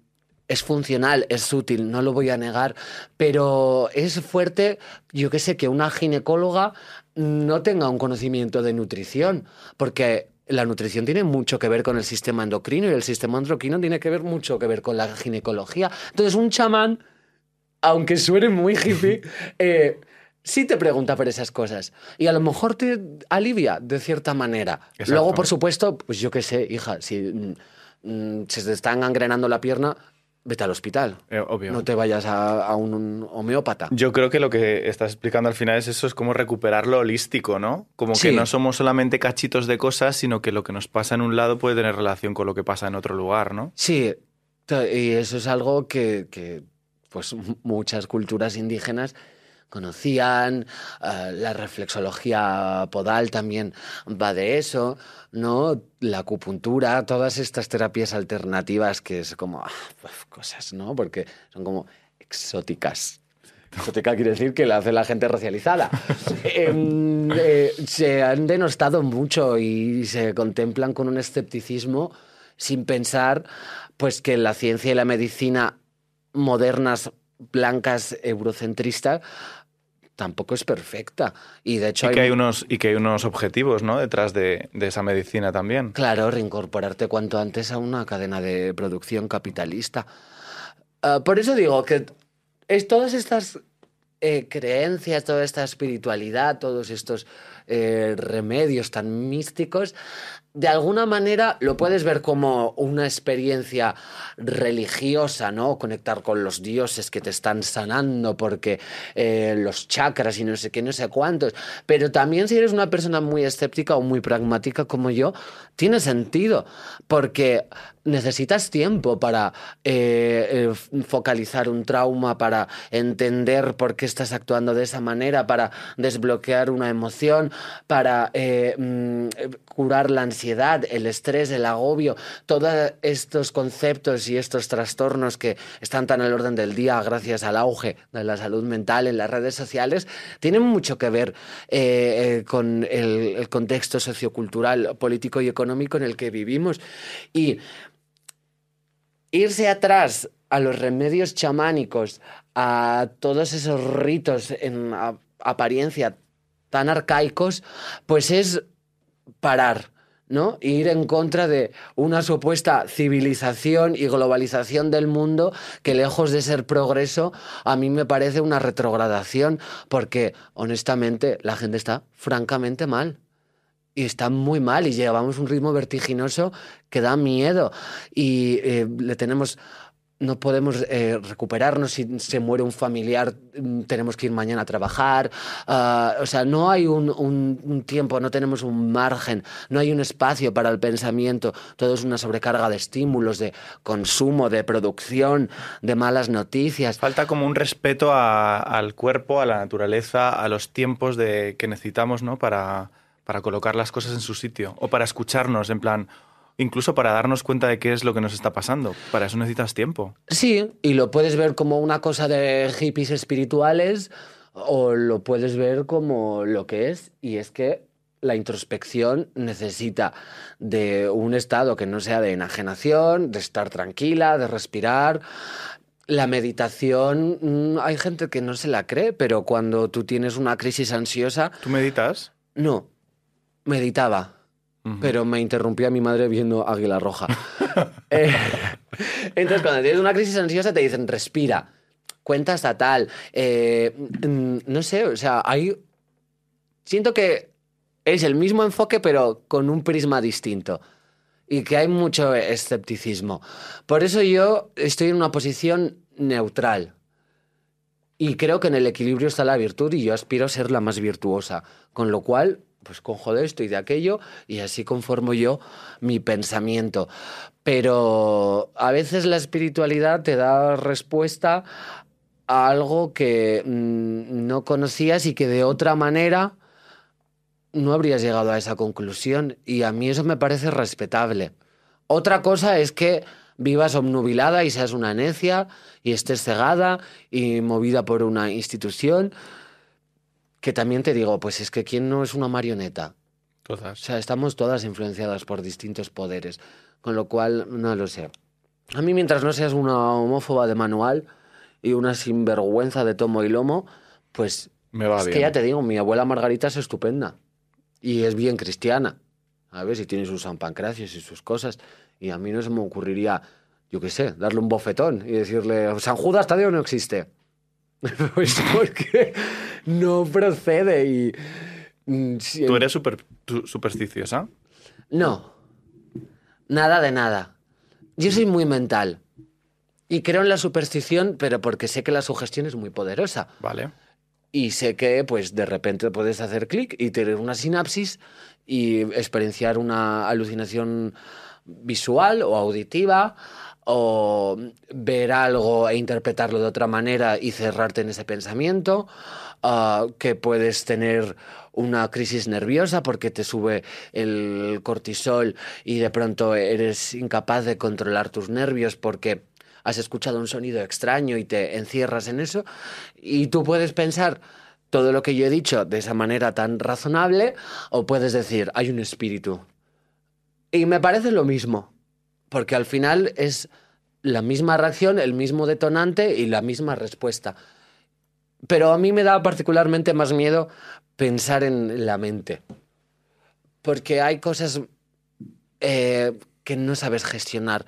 es funcional, es útil, no lo voy a negar, pero es fuerte, yo que sé, que una ginecóloga no tenga un conocimiento de nutrición, porque la nutrición tiene mucho que ver con el sistema endocrino y el sistema endocrino tiene que ver mucho que ver con la ginecología. Entonces, un chamán, aunque suene muy hippie, <laughs> eh, sí te pregunta por esas cosas. Y a lo mejor te alivia de cierta manera. Exacto. Luego, por supuesto, pues yo qué sé, hija, si mm, mm, se te está engangrenando la pierna, vete al hospital. Eh, obvio. No te vayas a, a un, un homeópata. Yo creo que lo que estás explicando al final es eso, es como recuperar lo holístico, ¿no? Como Sí. que no somos solamente cachitos de cosas, sino que lo que nos pasa en un lado puede tener relación con lo que pasa en otro lugar, ¿no? Sí, y eso es algo que, que, pues muchas culturas indígenas conocían, eh, la reflexología podal también va de eso, ¿no? La acupuntura, todas estas terapias alternativas que es como ah, pues, cosas, ¿no? Porque son como exóticas. Exótica quiere decir que la hace la gente racializada. <laughs> Em, eh, se han denostado mucho y se contemplan con un escepticismo sin pensar pues que la ciencia y la medicina modernas, blancas, eurocentristas, tampoco es perfecta. Y de hecho Y hay, que hay unos, y que hay unos objetivos, ¿no? Detrás de, de esa medicina también. Claro, reincorporarte cuanto antes a una cadena de producción capitalista. Ah, por eso digo que es todas estas eh, creencias, toda esta espiritualidad, todos estos eh, remedios tan místicos, de alguna manera lo puedes ver como una experiencia religiosa, ¿no? Conectar con los dioses que te están sanando porque eh, los chakras y no sé qué, no sé cuántos. Pero también si eres una persona muy escéptica o muy pragmática como yo, tiene sentido porque necesitas tiempo para eh, focalizar un trauma, para entender por qué estás actuando de esa manera, para desbloquear una emoción, para eh, mm, curar la ansiedad, el estrés, el agobio, todos estos conceptos y estos trastornos que están tan al orden del día gracias al auge de la salud mental en las redes sociales, tienen mucho que ver eh, eh, con el, el contexto sociocultural, político y económico en el que vivimos. Y irse atrás a los remedios chamánicos, a todos esos ritos en apariencia tan arcaicos, pues es parar, ¿no? Ir en contra de una supuesta civilización y globalización del mundo que lejos de ser progreso, a mí me parece una retrogradación, porque honestamente la gente está francamente mal. Y está muy mal y llevamos un ritmo vertiginoso que da miedo. Y eh, le tenemos. No podemos eh, recuperarnos si se muere un familiar, mm, tenemos que ir mañana a trabajar. Ah, o sea, no hay un, un- tiempo, no tenemos un margen, no hay un espacio para el pensamiento. Todo es una sobrecarga de estímulos, de consumo, de producción, de malas noticias. Falta como un respeto a- al cuerpo, a la naturaleza, a los tiempos de, que necesitamos, ¿no? Para, para colocar las cosas en su sitio. O para escucharnos, en plan, incluso para darnos cuenta de qué es lo que nos está pasando. Para eso necesitas tiempo. Sí, y lo puedes ver como una cosa de hippies espirituales o lo puedes ver como lo que es, y es que la introspección necesita de un estado que no sea de enajenación, de estar tranquila, de respirar. La meditación, mm, hay gente que no se la cree, pero cuando tú tienes una crisis ansiosa, ¿Tú meditas? no, meditaba. Pero me interrumpió mi madre viendo Águila Roja. <laughs> <laughs> Eh, entonces, cuando tienes una crisis ansiosa, te dicen, respira, cuenta hasta tal. Eh, mm, no sé, o sea, hay. Siento que es el mismo enfoque, pero con un prisma distinto. Y que hay mucho escepticismo. Por eso yo estoy en una posición neutral. Y creo que en el equilibrio está la virtud y yo aspiro a ser la más virtuosa. Con lo cual, pues cojo de esto y de aquello y así conformo yo mi pensamiento. Pero a veces la espiritualidad te da respuesta a algo que mm, no conocías y que de otra manera no habrías llegado a esa conclusión. Y a mí eso me parece respetable. Otra cosa es que vivas obnubilada y seas una necia y estés cegada y movida por una institución. Que también te digo, pues es que ¿quién no es una marioneta? O Todas. sea, estamos todas influenciadas por distintos poderes, con lo cual no lo sé. A mí mientras no seas una homófoba de manual y una sinvergüenza de tomo y lomo, pues Me va es bien. que ya te digo, mi abuela Margarita es estupenda y es bien cristiana. A ver si tiene sus San Pancracios y sus cosas. Y a mí no se me ocurriría, yo qué sé, darle un bofetón y decirle, San Judas Tadeo no existe. <laughs> pues porque no procede y... mm, si- ¿Tú eres super- supersticiosa? no, nada de nada. Yo soy muy mental y creo en la superstición, pero porque sé que la sugestión es muy poderosa. Vale. Y sé que, pues, de repente puedes hacer clic y tener una sinapsis y experienciar una alucinación visual o auditiva o ver algo e interpretarlo de otra manera y cerrarte en ese pensamiento, ah, que puedes tener una crisis nerviosa porque te sube el cortisol y de pronto eres incapaz de controlar tus nervios porque has escuchado un sonido extraño y te encierras en eso. Y tú puedes pensar todo lo que yo he dicho de esa manera tan razonable o puedes decir hay un espíritu y me parece lo mismo porque al final es la misma reacción el mismo detonante y la misma respuesta pero a mí me da particularmente más miedo pensar en la mente porque hay cosas eh, que no sabes gestionar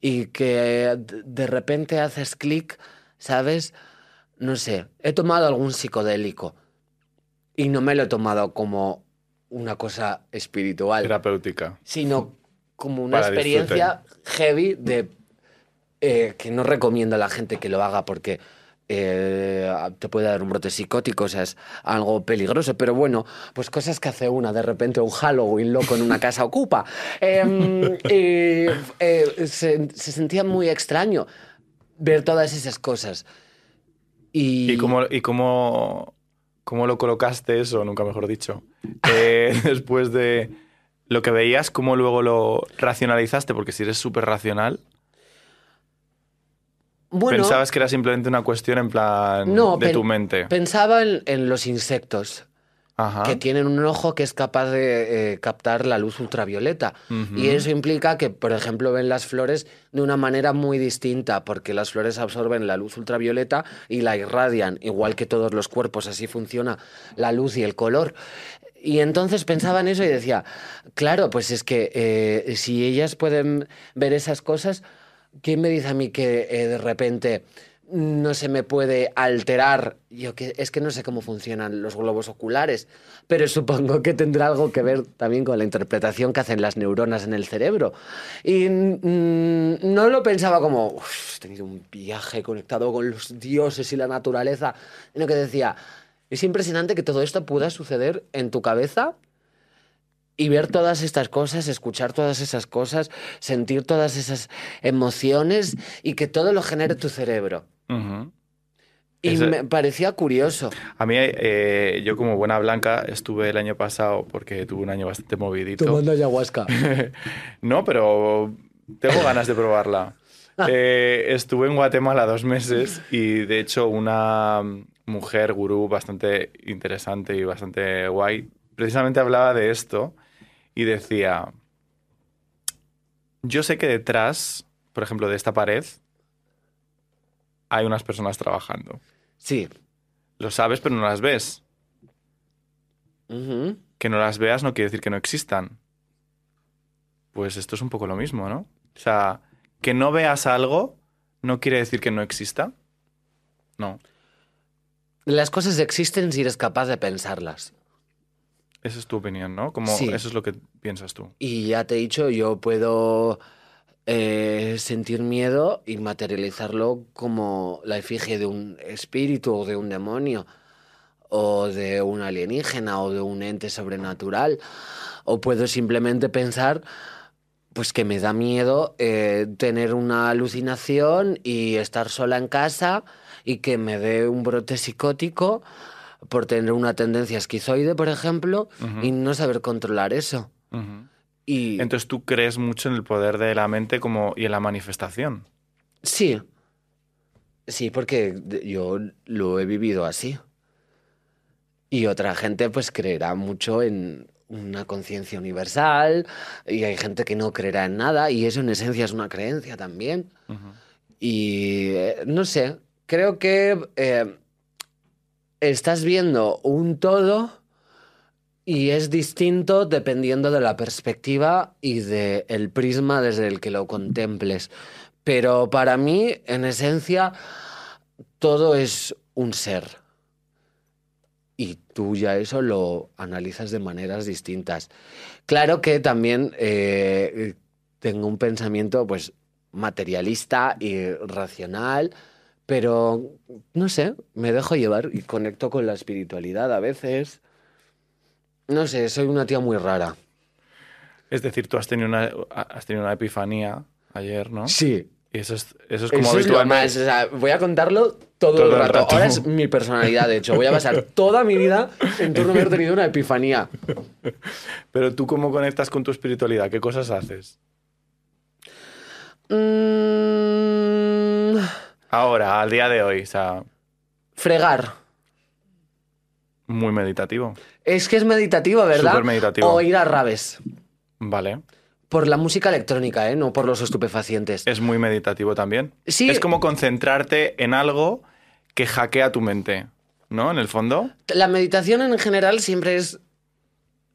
y que de- de repente haces clic, ¿sabes? No sé, he tomado algún psicodélico y no me lo he tomado como una cosa espiritual, Terapéutica. sino como una Para experiencia heavy de eh, que no recomiendo a la gente que lo haga porque eh, te puede dar un brote psicótico, o sea, es algo peligroso. Pero bueno, pues cosas que hace una, de repente un Halloween loco en una casa ocupa. Em, <laughs> y, eh, se, se sentía muy extraño ver todas esas cosas. Y, ¿Y cómo, y cómo, cómo lo colocaste eso, nunca mejor dicho? Eh, <laughs> después de lo que veías, ¿cómo luego lo racionalizaste? Porque si eres súper racional, bueno, pensabas que era simplemente una cuestión en plan no, de tu mente. Pensaba en, en los insectos. Ajá. que tienen un ojo que es capaz de eh, captar la luz ultravioleta. Y eso implica que, por ejemplo, ven las flores de una manera muy distinta, porque las flores absorben la luz ultravioleta y la irradian, igual que todos los cuerpos, así funciona la luz y el color. Y entonces pensaba en eso y decía, claro, pues es que eh, si ellas pueden ver esas cosas, ¿quién me dice a mí que eh, de repente no se me puede alterar. Yo que es que no sé cómo funcionan los globos oculares, pero supongo que tendrá algo que ver también con la interpretación que hacen las neuronas en el cerebro. Y mm, no lo pensaba como, "Uf, he tenido un viaje conectado con los dioses y la naturaleza, sino que decía, es impresionante que todo esto pueda suceder en tu cabeza y ver todas estas cosas, escuchar todas esas cosas, sentir todas esas emociones y que todo lo genere tu cerebro. Y me parecía curioso. A mí, eh, yo como buena blanca, estuve el año pasado porque tuve un año bastante movidito. ayahuasca. <laughs> No, pero tengo ganas de probarla. <laughs> Eh, estuve en Guatemala dos meses y de hecho una mujer gurú bastante interesante y bastante guay precisamente hablaba de esto y decía, yo sé que detrás, por ejemplo, de esta pared hay unas personas trabajando. Sí. Lo sabes, pero no las ves. Que no las veas no quiere decir que no existan. Pues esto es un poco lo mismo, ¿no? O sea, que no veas algo no quiere decir que no exista. No, Las cosas existen si eres capaz de pensarlas. esa es tu opinión, ¿no? Como Sí. eso es lo que piensas tú. Y ya te he dicho, yo puedo eh, sentir miedo y materializarlo como la efigie de un espíritu o de un demonio o de un alienígena o de un ente sobrenatural. O puedo simplemente pensar pues que me da miedo eh, tener una alucinación y estar sola en casa y que me dé un brote psicótico por tener una tendencia esquizoide, por ejemplo, y no saber controlar eso. Y Entonces tú crees mucho en el poder de la mente como y en la manifestación. sí, sí, porque yo lo he vivido así. Y otra gente pues creerá mucho en una conciencia universal y hay gente que no creerá en nada y eso en esencia es una creencia también. Y eh, no sé, creo que eh, estás viendo un todo y es distinto dependiendo de la perspectiva y del prisma desde el que lo contemples. Pero para mí, en esencia, todo es un ser. Y tú ya eso lo analizas de maneras distintas. Claro que también eh, tengo un pensamiento pues materialista y racional, pero no sé, me dejo llevar y conecto con la espiritualidad a veces. No sé, soy una tía muy rara. Es decir, tú has tenido una, has tenido una epifanía ayer, ¿no? Sí. Y eso es, eso es como Eso es lo más, o sea, voy a contarlo todo, Todo el el rato. Ahora es mi personalidad, de hecho. Voy a basar <laughs> toda mi vida en torno a haber tenido una epifanía. Pero tú cómo conectas con tu espiritualidad, ¿qué cosas haces? Mm, Ahora, al día de hoy, o sea, fregar. muy meditativo. Es que es meditativo, ¿verdad? Súper meditativo. O ir a raves. Vale. Por la música electrónica, ¿eh? No por los estupefacientes. Es muy meditativo también. Sí. Es como concentrarte en algo que hackea tu mente, ¿no? En el fondo. La meditación en general siempre es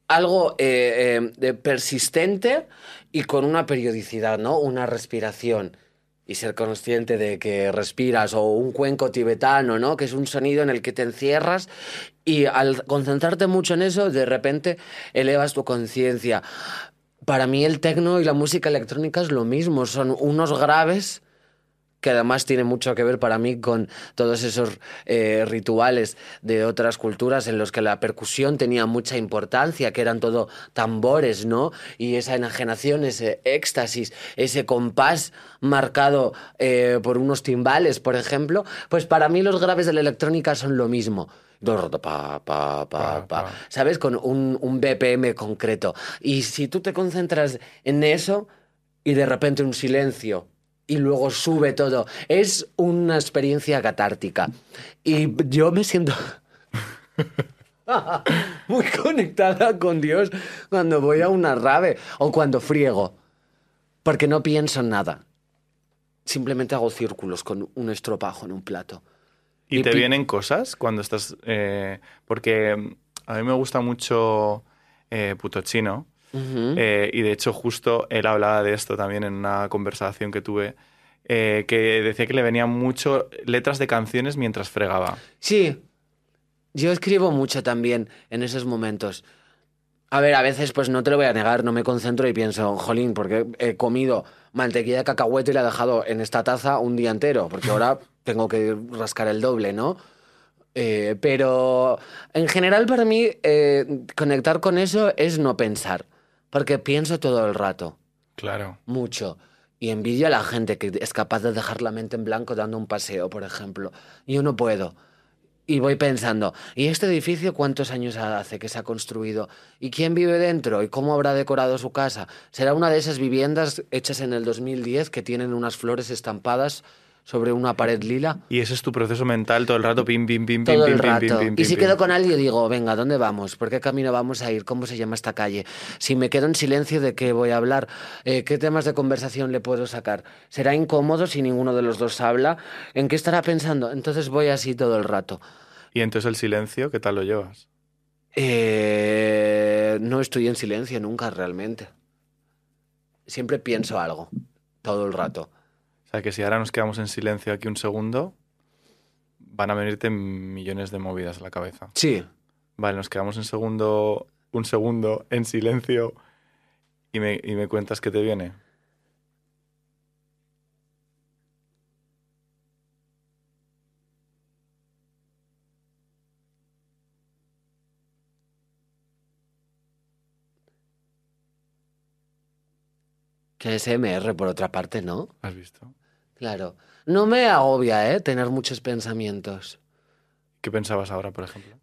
algo eh, eh, de persistente y con una periodicidad, ¿no? Una respiración. Y ser consciente de que respiras, o un cuenco tibetano, ¿no? Que es un sonido en el que te encierras y al concentrarte mucho en eso, de repente elevas tu conciencia. Para mí el tecno y la música electrónica es lo mismo, son unos graves que además tiene mucho que ver para mí con todos esos eh, rituales de otras culturas en los que la percusión tenía mucha importancia, que eran todo tambores, ¿no? Y esa enajenación, ese éxtasis, ese compás marcado eh, por unos timbales, por ejemplo, pues para mí los graves de la electrónica son lo mismo. Pa, pa, pa. ¿Sabes? Con un, un BPM concreto. Y si tú te concentras en eso y de repente un silencio y luego sube todo, es una experiencia catártica. Y yo me siento <laughs> muy conectada con Dios cuando voy a una rave o cuando friego, porque no pienso en nada. Simplemente hago círculos con un estropajo en un plato. ¿Y, Y te vienen cosas cuando estás...? eh, porque mm, a mí me gusta mucho eh, Puto Chino. Eh, y de hecho justo él hablaba de esto también en una conversación que tuve. eh, que decía que le venían mucho letras de canciones mientras fregaba. Sí, yo escribo mucho también en esos momentos. A ver, a veces pues no te lo voy a negar, no me concentro y pienso, jolín, porque he comido mantequilla de cacahuete y la he dejado en esta taza un día entero, porque ahora <laughs> tengo que rascar el doble, ¿no? Eh, pero en general para mí eh, conectar con eso es no pensar, porque pienso todo el rato Claro. mucho. Y envidio a la gente que es capaz de dejar la mente en blanco dando un paseo, por ejemplo. Yo no puedo. Y voy pensando, ¿y este edificio cuántos años hace que se ha construido? ¿Y quién vive dentro? ¿Y cómo habrá decorado su casa? ¿Será una de esas viviendas hechas en el 2010 que tienen unas flores estampadas sobre una pared lila? Y ese es tu proceso mental todo el rato, pim, pim, pim, Todo pim, el pim, rato. pim, pim, y si quedo con alguien, digo, venga, ¿dónde vamos? ¿Por qué camino vamos a ir? ¿Cómo se llama esta calle? Si me quedo en silencio, ¿de qué voy a hablar? Eh, ¿Qué temas de conversación le puedo sacar? ¿Será incómodo si ninguno de los dos habla? ¿En qué estará pensando? Entonces voy así todo el rato. Y entonces el silencio, ¿qué tal lo llevas? Eh, no estoy en silencio nunca realmente. Siempre pienso algo, todo el rato sea que si ahora nos quedamos en silencio aquí un segundo, van a venirte millones de movidas a la cabeza. Sí. Vale, nos quedamos un segundo, un segundo en silencio y me, y me cuentas qué te viene. Que SMR por otra parte, ¿no? ¿Has visto? Claro. No me agobia, ¿eh? Tener muchos pensamientos. ¿Qué pensabas ahora, por ejemplo?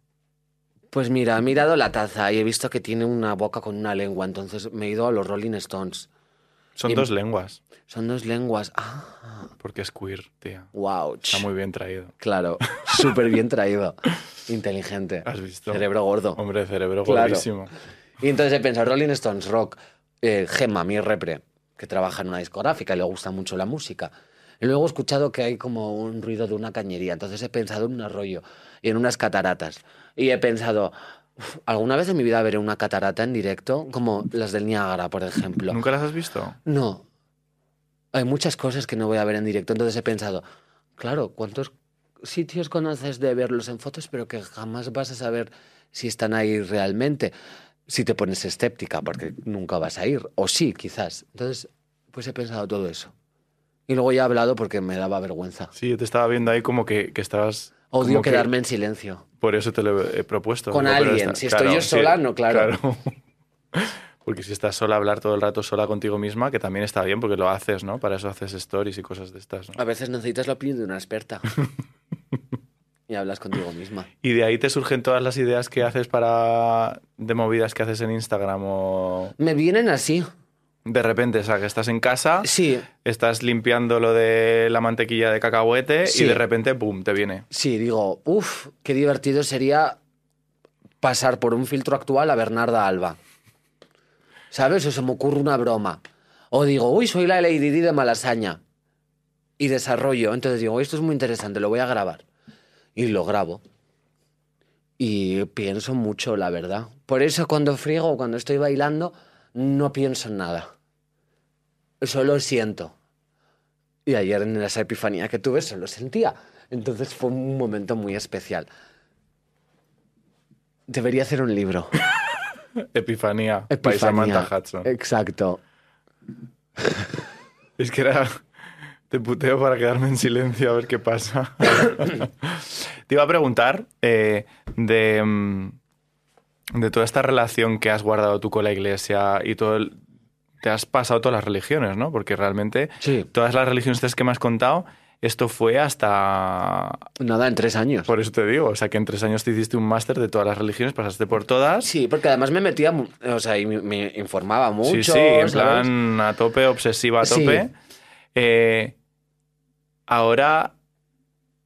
Pues mira, he mirado la taza y he visto que tiene una boca con una lengua, entonces me he ido a los Rolling Stones. Son Y- dos lenguas, Son dos lenguas. Ah, porque es queer, tía. wow. Está muy bien traído. Claro, <laughs> súper bien traído. Inteligente. ¿Has visto? Cerebro gordo. Hombre, cerebro Claro. gordísimo. Y entonces he pensado, Rolling Stones, rock, eh, Gemma, mi repre, que trabaja en una discográfica y le gusta mucho la música. Y luego he escuchado que hay como un ruido de una cañería, entonces he pensado en un arroyo y en unas cataratas. Y he pensado, "Uf, ¿alguna vez en mi vida veré una catarata en directo? Como las del Niágara, por ejemplo. ¿Nunca las has visto? No. Hay muchas cosas que no voy a ver en directo, entonces he pensado, claro, ¿cuántos sitios conoces de verlos en fotos, pero que jamás vas a saber si están ahí realmente? Si te pones escéptica, porque nunca vas a ir, o sí, quizás. Entonces, pues he pensado todo eso. Y luego ya he hablado porque me daba vergüenza. Sí, yo te estaba viendo ahí como que, que estabas... Odio que- quedarme en silencio. Por eso te lo he propuesto. Con alguien. Si estoy yo sí, sola, no, claro. <laughs> Porque si estás sola, hablar todo el rato sola contigo misma, que también está bien, porque lo haces, ¿no? Para eso haces stories y cosas de estas, ¿no? A veces necesitas la opinión de una experta. <laughs> y hablas contigo misma. Y de ahí te surgen todas las ideas que haces para... de movidas que haces en Instagram o... Me vienen así. De repente, o sea, que estás en casa, Sí, estás limpiando lo de la mantequilla de cacahuete Sí. y de repente, ¡pum!, te viene. Sí, digo, uff, qué divertido sería pasar por un filtro actual a Bernarda Alba. ¿Sabes? O se me ocurre una broma. O digo, uy, soy la Lady Di de Malasaña. Y desarrollo. Entonces digo, esto es muy interesante, lo voy a grabar. Y lo grabo. Y pienso mucho, la verdad. Por eso cuando friego o cuando estoy bailando, no pienso en nada. Solo siento. Y ayer en esa epifanía que tuve solo sentía. Entonces fue un momento muy especial. Debería hacer un libro. <laughs> Epifanía, Epifanía. Samantha Hudson. Exacto. Es que era. Te puteo para quedarme en silencio a ver qué pasa. <laughs> Te iba a preguntar eh, de, mm, de toda esta relación que has guardado tú con la iglesia y todo el- Te has pasado todas las religiones, ¿no? Porque realmente Sí. todas las religiones que me has contado, esto fue hasta... Nada, en tres años. Por eso te digo, o sea que en tres años te hiciste un máster de todas las religiones, pasaste por todas. Sí, porque además me metía, o sea, y me, informaba mucho. Sí, sí, en ¿sabes? plan a tope, obsesiva a Sí. tope. Eh, ahora,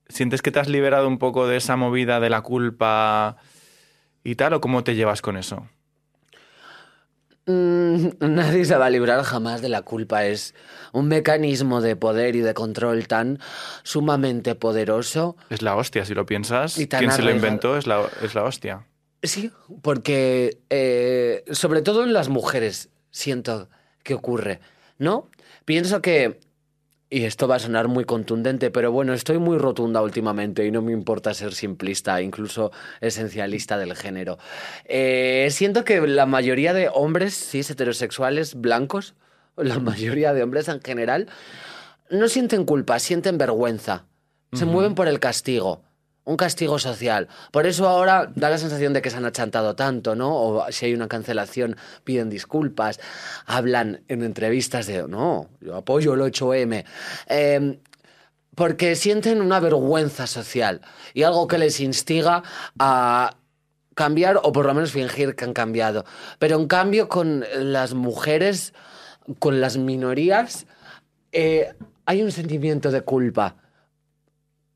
¿sientes que te has liberado un poco de esa movida de la culpa y tal? ¿O cómo te llevas con eso? Mm, nadie se va a librar jamás de la culpa. Es un mecanismo de poder y de control tan sumamente poderoso. Es la hostia, si lo piensas. Y Quien se lo inventó es la, es la hostia. Sí, porque eh, sobre todo en las mujeres siento que ocurre, ¿no? Pienso que, y esto va a sonar muy contundente, pero bueno, estoy muy rotunda últimamente y no me importa ser simplista, incluso esencialista del género. Eh, siento que la mayoría de hombres cis heterosexuales blancos, <laughs> la mayoría de hombres en general, no sienten culpa, sienten vergüenza. Se mueven por el castigo. Un castigo social. Por eso ahora da la sensación de que se han achantado tanto, ¿no? O si hay una cancelación, piden disculpas, hablan en entrevistas de, no, yo apoyo el 8M. Eh, porque sienten una vergüenza social y algo que les instiga a cambiar o por lo menos fingir que han cambiado. Pero en cambio con las mujeres, con las minorías, eh, hay un sentimiento de culpa.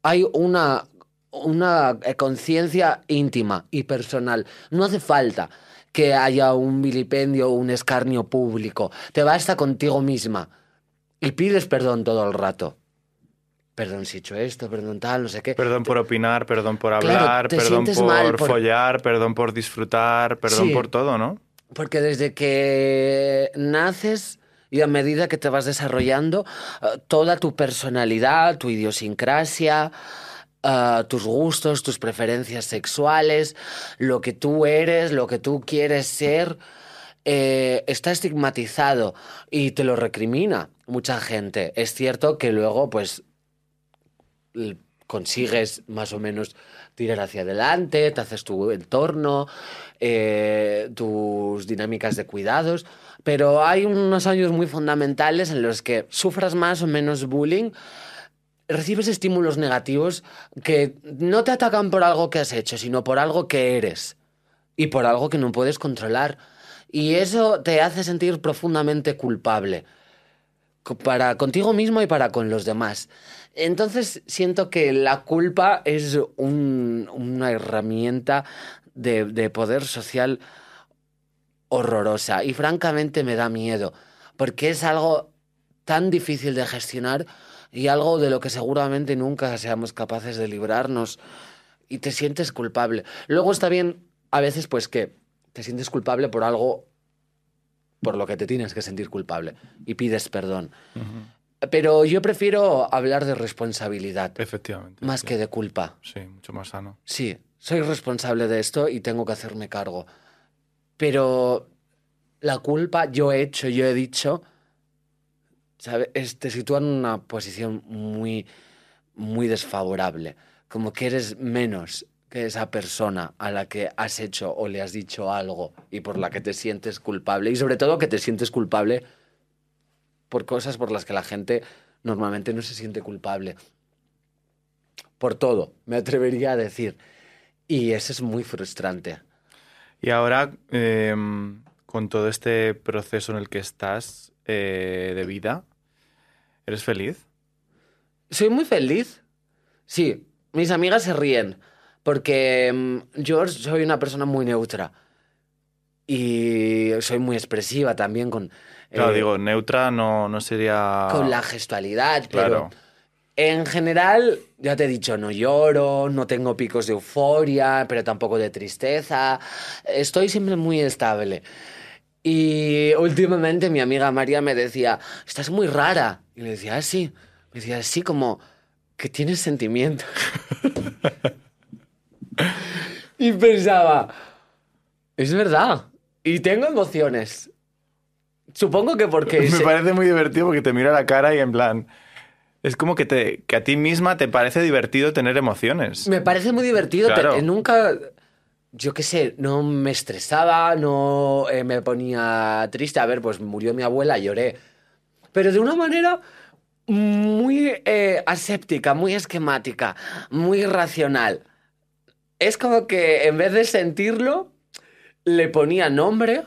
Hay una, una eh, conciencia íntima y personal. No hace falta que haya un vilipendio o un escarnio público. Te basta contigo misma y pides perdón todo el rato. Perdón si he hecho esto, perdón tal, no sé qué. Perdón por opinar, perdón por Claro, hablar, te perdón por, mal por- follar, perdón por disfrutar, perdón Sí. por todo, ¿no? Porque desde que naces y a medida que te vas desarrollando, eh, toda tu personalidad, tu idiosincrasia, eh, tus gustos, tus preferencias sexuales, lo que tú eres, lo que tú quieres ser, eh, está estigmatizado y te lo recrimina mucha gente. Es cierto que luego, pues, consigues más o menos tirar hacia adelante, te haces tu entorno, eh, tus dinámicas de cuidados, pero hay unos años muy fundamentales en los que sufras más o menos bullying, recibes estímulos negativos que no te atacan por algo que has hecho, sino por algo que eres y por algo que no puedes controlar. Y eso te hace sentir profundamente culpable para contigo mismo y para con los demás. Entonces siento que la culpa es una herramienta de, de poder social horrorosa y francamente me da miedo porque es algo tan difícil de gestionar y algo de lo que seguramente nunca seamos capaces de librarnos y te sientes culpable. Luego está bien a veces pues que te sientes culpable por algo por lo que te tienes que sentir culpable y pides perdón. Pero yo prefiero hablar de responsabilidad. Efectivamente. Más que de culpa. Sí, mucho más sano. Sí, soy responsable de esto y tengo que hacerme cargo. Pero la culpa, yo he hecho, yo he dicho, ¿sabes? te sitúa en una posición muy, muy desfavorable. Como que eres menos que esa persona a la que has hecho o le has dicho algo y por la que te sientes culpable. Y sobre todo que te sientes culpable por cosas por las que la gente normalmente no se siente culpable. Por todo, me atrevería a decir. Y eso es muy frustrante. Y ahora, em, con todo este proceso en el que estás eh, de vida, ¿eres feliz? Soy muy feliz. Sí, mis amigas se ríen porque mm, yo soy una persona muy neutra y soy muy expresiva también con... Claro, eh, digo, neutra no, no sería... Con la gestualidad, claro. En general, ya te he dicho, no lloro, no tengo picos de euforia, pero tampoco de tristeza. Estoy siempre muy estable. Y últimamente mi amiga María me decía, estás muy rara. Y le decía, ah, sí. Me decía, sí, como que tienes sentimientos. <laughs> y pensaba, es verdad. Y tengo emociones. Supongo que porque... Me parece muy divertido porque te mira la cara y en plan... Es como que, te, que a ti misma te parece divertido tener emociones. Me parece muy divertido, pero nunca, yo qué sé, no me estresaba, no eh, me ponía triste. A ver, pues murió mi abuela, lloré. Pero de una manera muy eh, aséptica, muy esquemática, muy racional es como que en vez de sentirlo, le ponía nombre,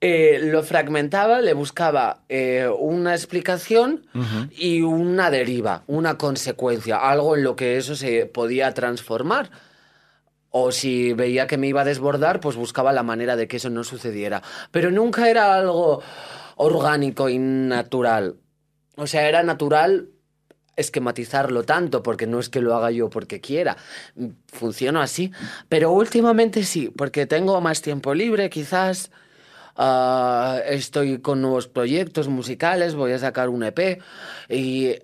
eh, lo fragmentaba, le buscaba eh, una explicación y una deriva, una consecuencia, algo en lo que eso se podía transformar. O si veía que me iba a desbordar, pues buscaba la manera de que eso no sucediera. Pero nunca era algo orgánico y natural. O sea, era natural esquematizarlo tanto, porque no es que lo haga yo porque quiera, funciono así, pero últimamente sí, porque tengo más tiempo libre, quizás ah, estoy con nuevos proyectos musicales, voy a sacar un EP y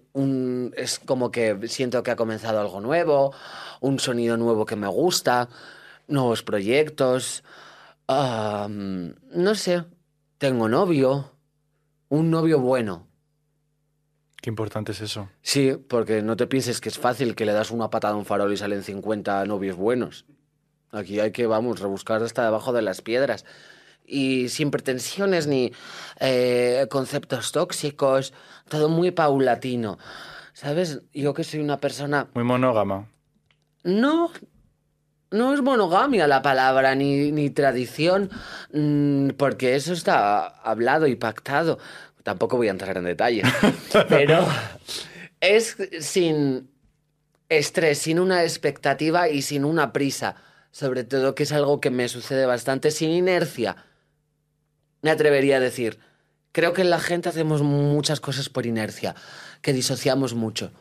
es como que siento que ha comenzado algo nuevo, un sonido nuevo que me gusta, nuevos proyectos, no sé, tengo novio, un novio bueno Qué importante es eso. Sí, porque no te pienses que es fácil que le das una patada a un farol y salen 50 novios buenos. Aquí hay que, vamos, rebuscar hasta debajo de las piedras. Y sin pretensiones ni eh, conceptos tóxicos, todo muy paulatino. ¿Sabes? Yo que soy una persona... Muy monógama. No, no es monogamia la palabra, ni, ni tradición, mm, porque eso está hablado y pactado. Tampoco voy a entrar en detalle. <laughs> pero es sin estrés, sin una expectativa y sin una prisa. Sobre todo que es algo que me sucede bastante sin inercia. Me atrevería a decir. Creo que la gente hacemos muchas cosas por inercia, que disociamos mucho.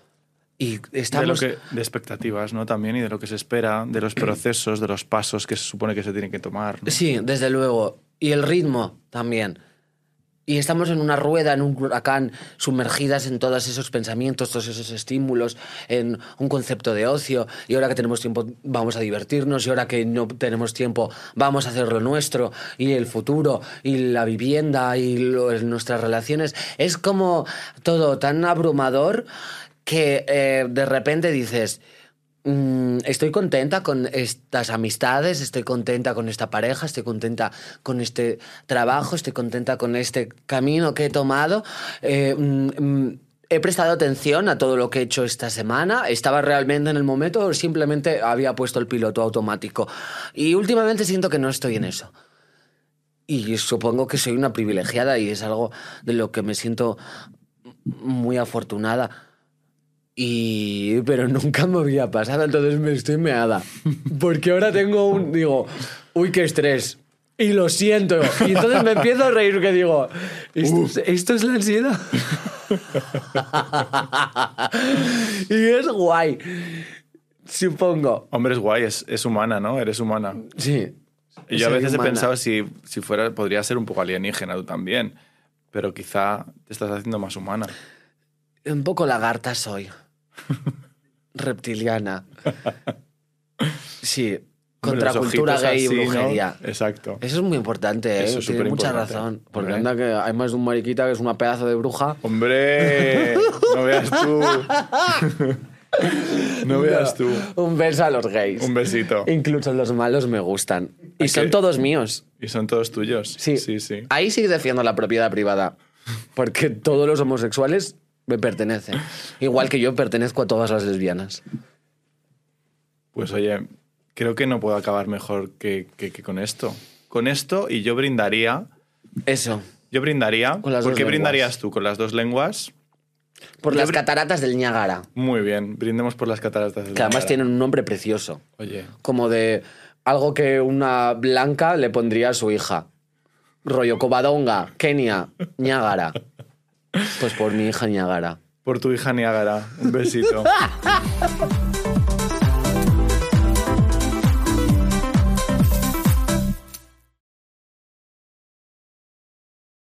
Y estamos... de, de expectativas, ¿no? También y de lo que se espera, de los procesos, de los pasos que se supone que se tienen que tomar. Sí, desde luego. Y el ritmo también. Y estamos en una rueda, en un huracán, sumergidas en todos esos pensamientos, todos esos estímulos, en un concepto de ocio. Y ahora que tenemos tiempo, vamos a divertirnos. Y ahora que no tenemos tiempo, vamos a hacer lo nuestro. Y el futuro, y la vivienda, y nuestras relaciones. Es como todo tan abrumador que eh, de repente dices, mm, estoy contenta con estas amistades, estoy contenta con esta pareja, estoy contenta con este trabajo, estoy contenta con este camino que he tomado. eh, mm, mm, He prestado atención a todo lo que he hecho esta semana. ¿Estaba realmente en el momento o simplemente había puesto el piloto automático? Y últimamente siento que no estoy en eso. Y supongo que soy una privilegiada y es algo de lo que me siento muy afortunada. Y... Pero nunca me había pasado, entonces me estoy meada. Porque ahora tengo un... Digo, uy, qué estrés. Y lo siento. Y entonces me empiezo a reír que digo, ¿esto, es- esto es la ansiedad? <laughs> y es guay. Supongo. Hombre, es guay, es, es humana, ¿no? Eres humana. Sí. Y yo a veces he humana. pensado si, si fuera, podría ser un poco alienígena tú también. Pero quizá te estás haciendo más humana. Un poco lagarta soy. <laughs> Reptiliana. Sí. Contracultura gay y brujería. Exacto. Eso es muy importante, ¿eh? Eso es Tienes mucha razón. Porque anda que hay más de un mariquita que es una pedazo de bruja. Hombre, no veas tú. No veas tú. Un beso a los gays. Un besito. Incluso los malos me gustan. Y Hay son que- todos míos. Y son todos tuyos. Sí. sí, sí. Ahí sí defiendo la propiedad privada. Porque todos los homosexuales me pertenecen. Igual que yo pertenezco a todas las lesbianas. Pues oye, creo que no puedo acabar mejor que, que- que con esto. Con esto y yo brindaría. Eso. Yo brindaría. Con las ¿Por dos qué lenguas. brindarías tú? ¿Con las dos lenguas? Por Yo las cataratas del Niágara. Muy bien, brindemos por las cataratas del Que además Niágara. tienen un nombre precioso. Oye, Como de algo que una blanca le pondría a su hija. Rollo Covadonga, Kenia, Niágara. Pues por mi hija Niágara. por tu hija Niágara, un besito. <laughs>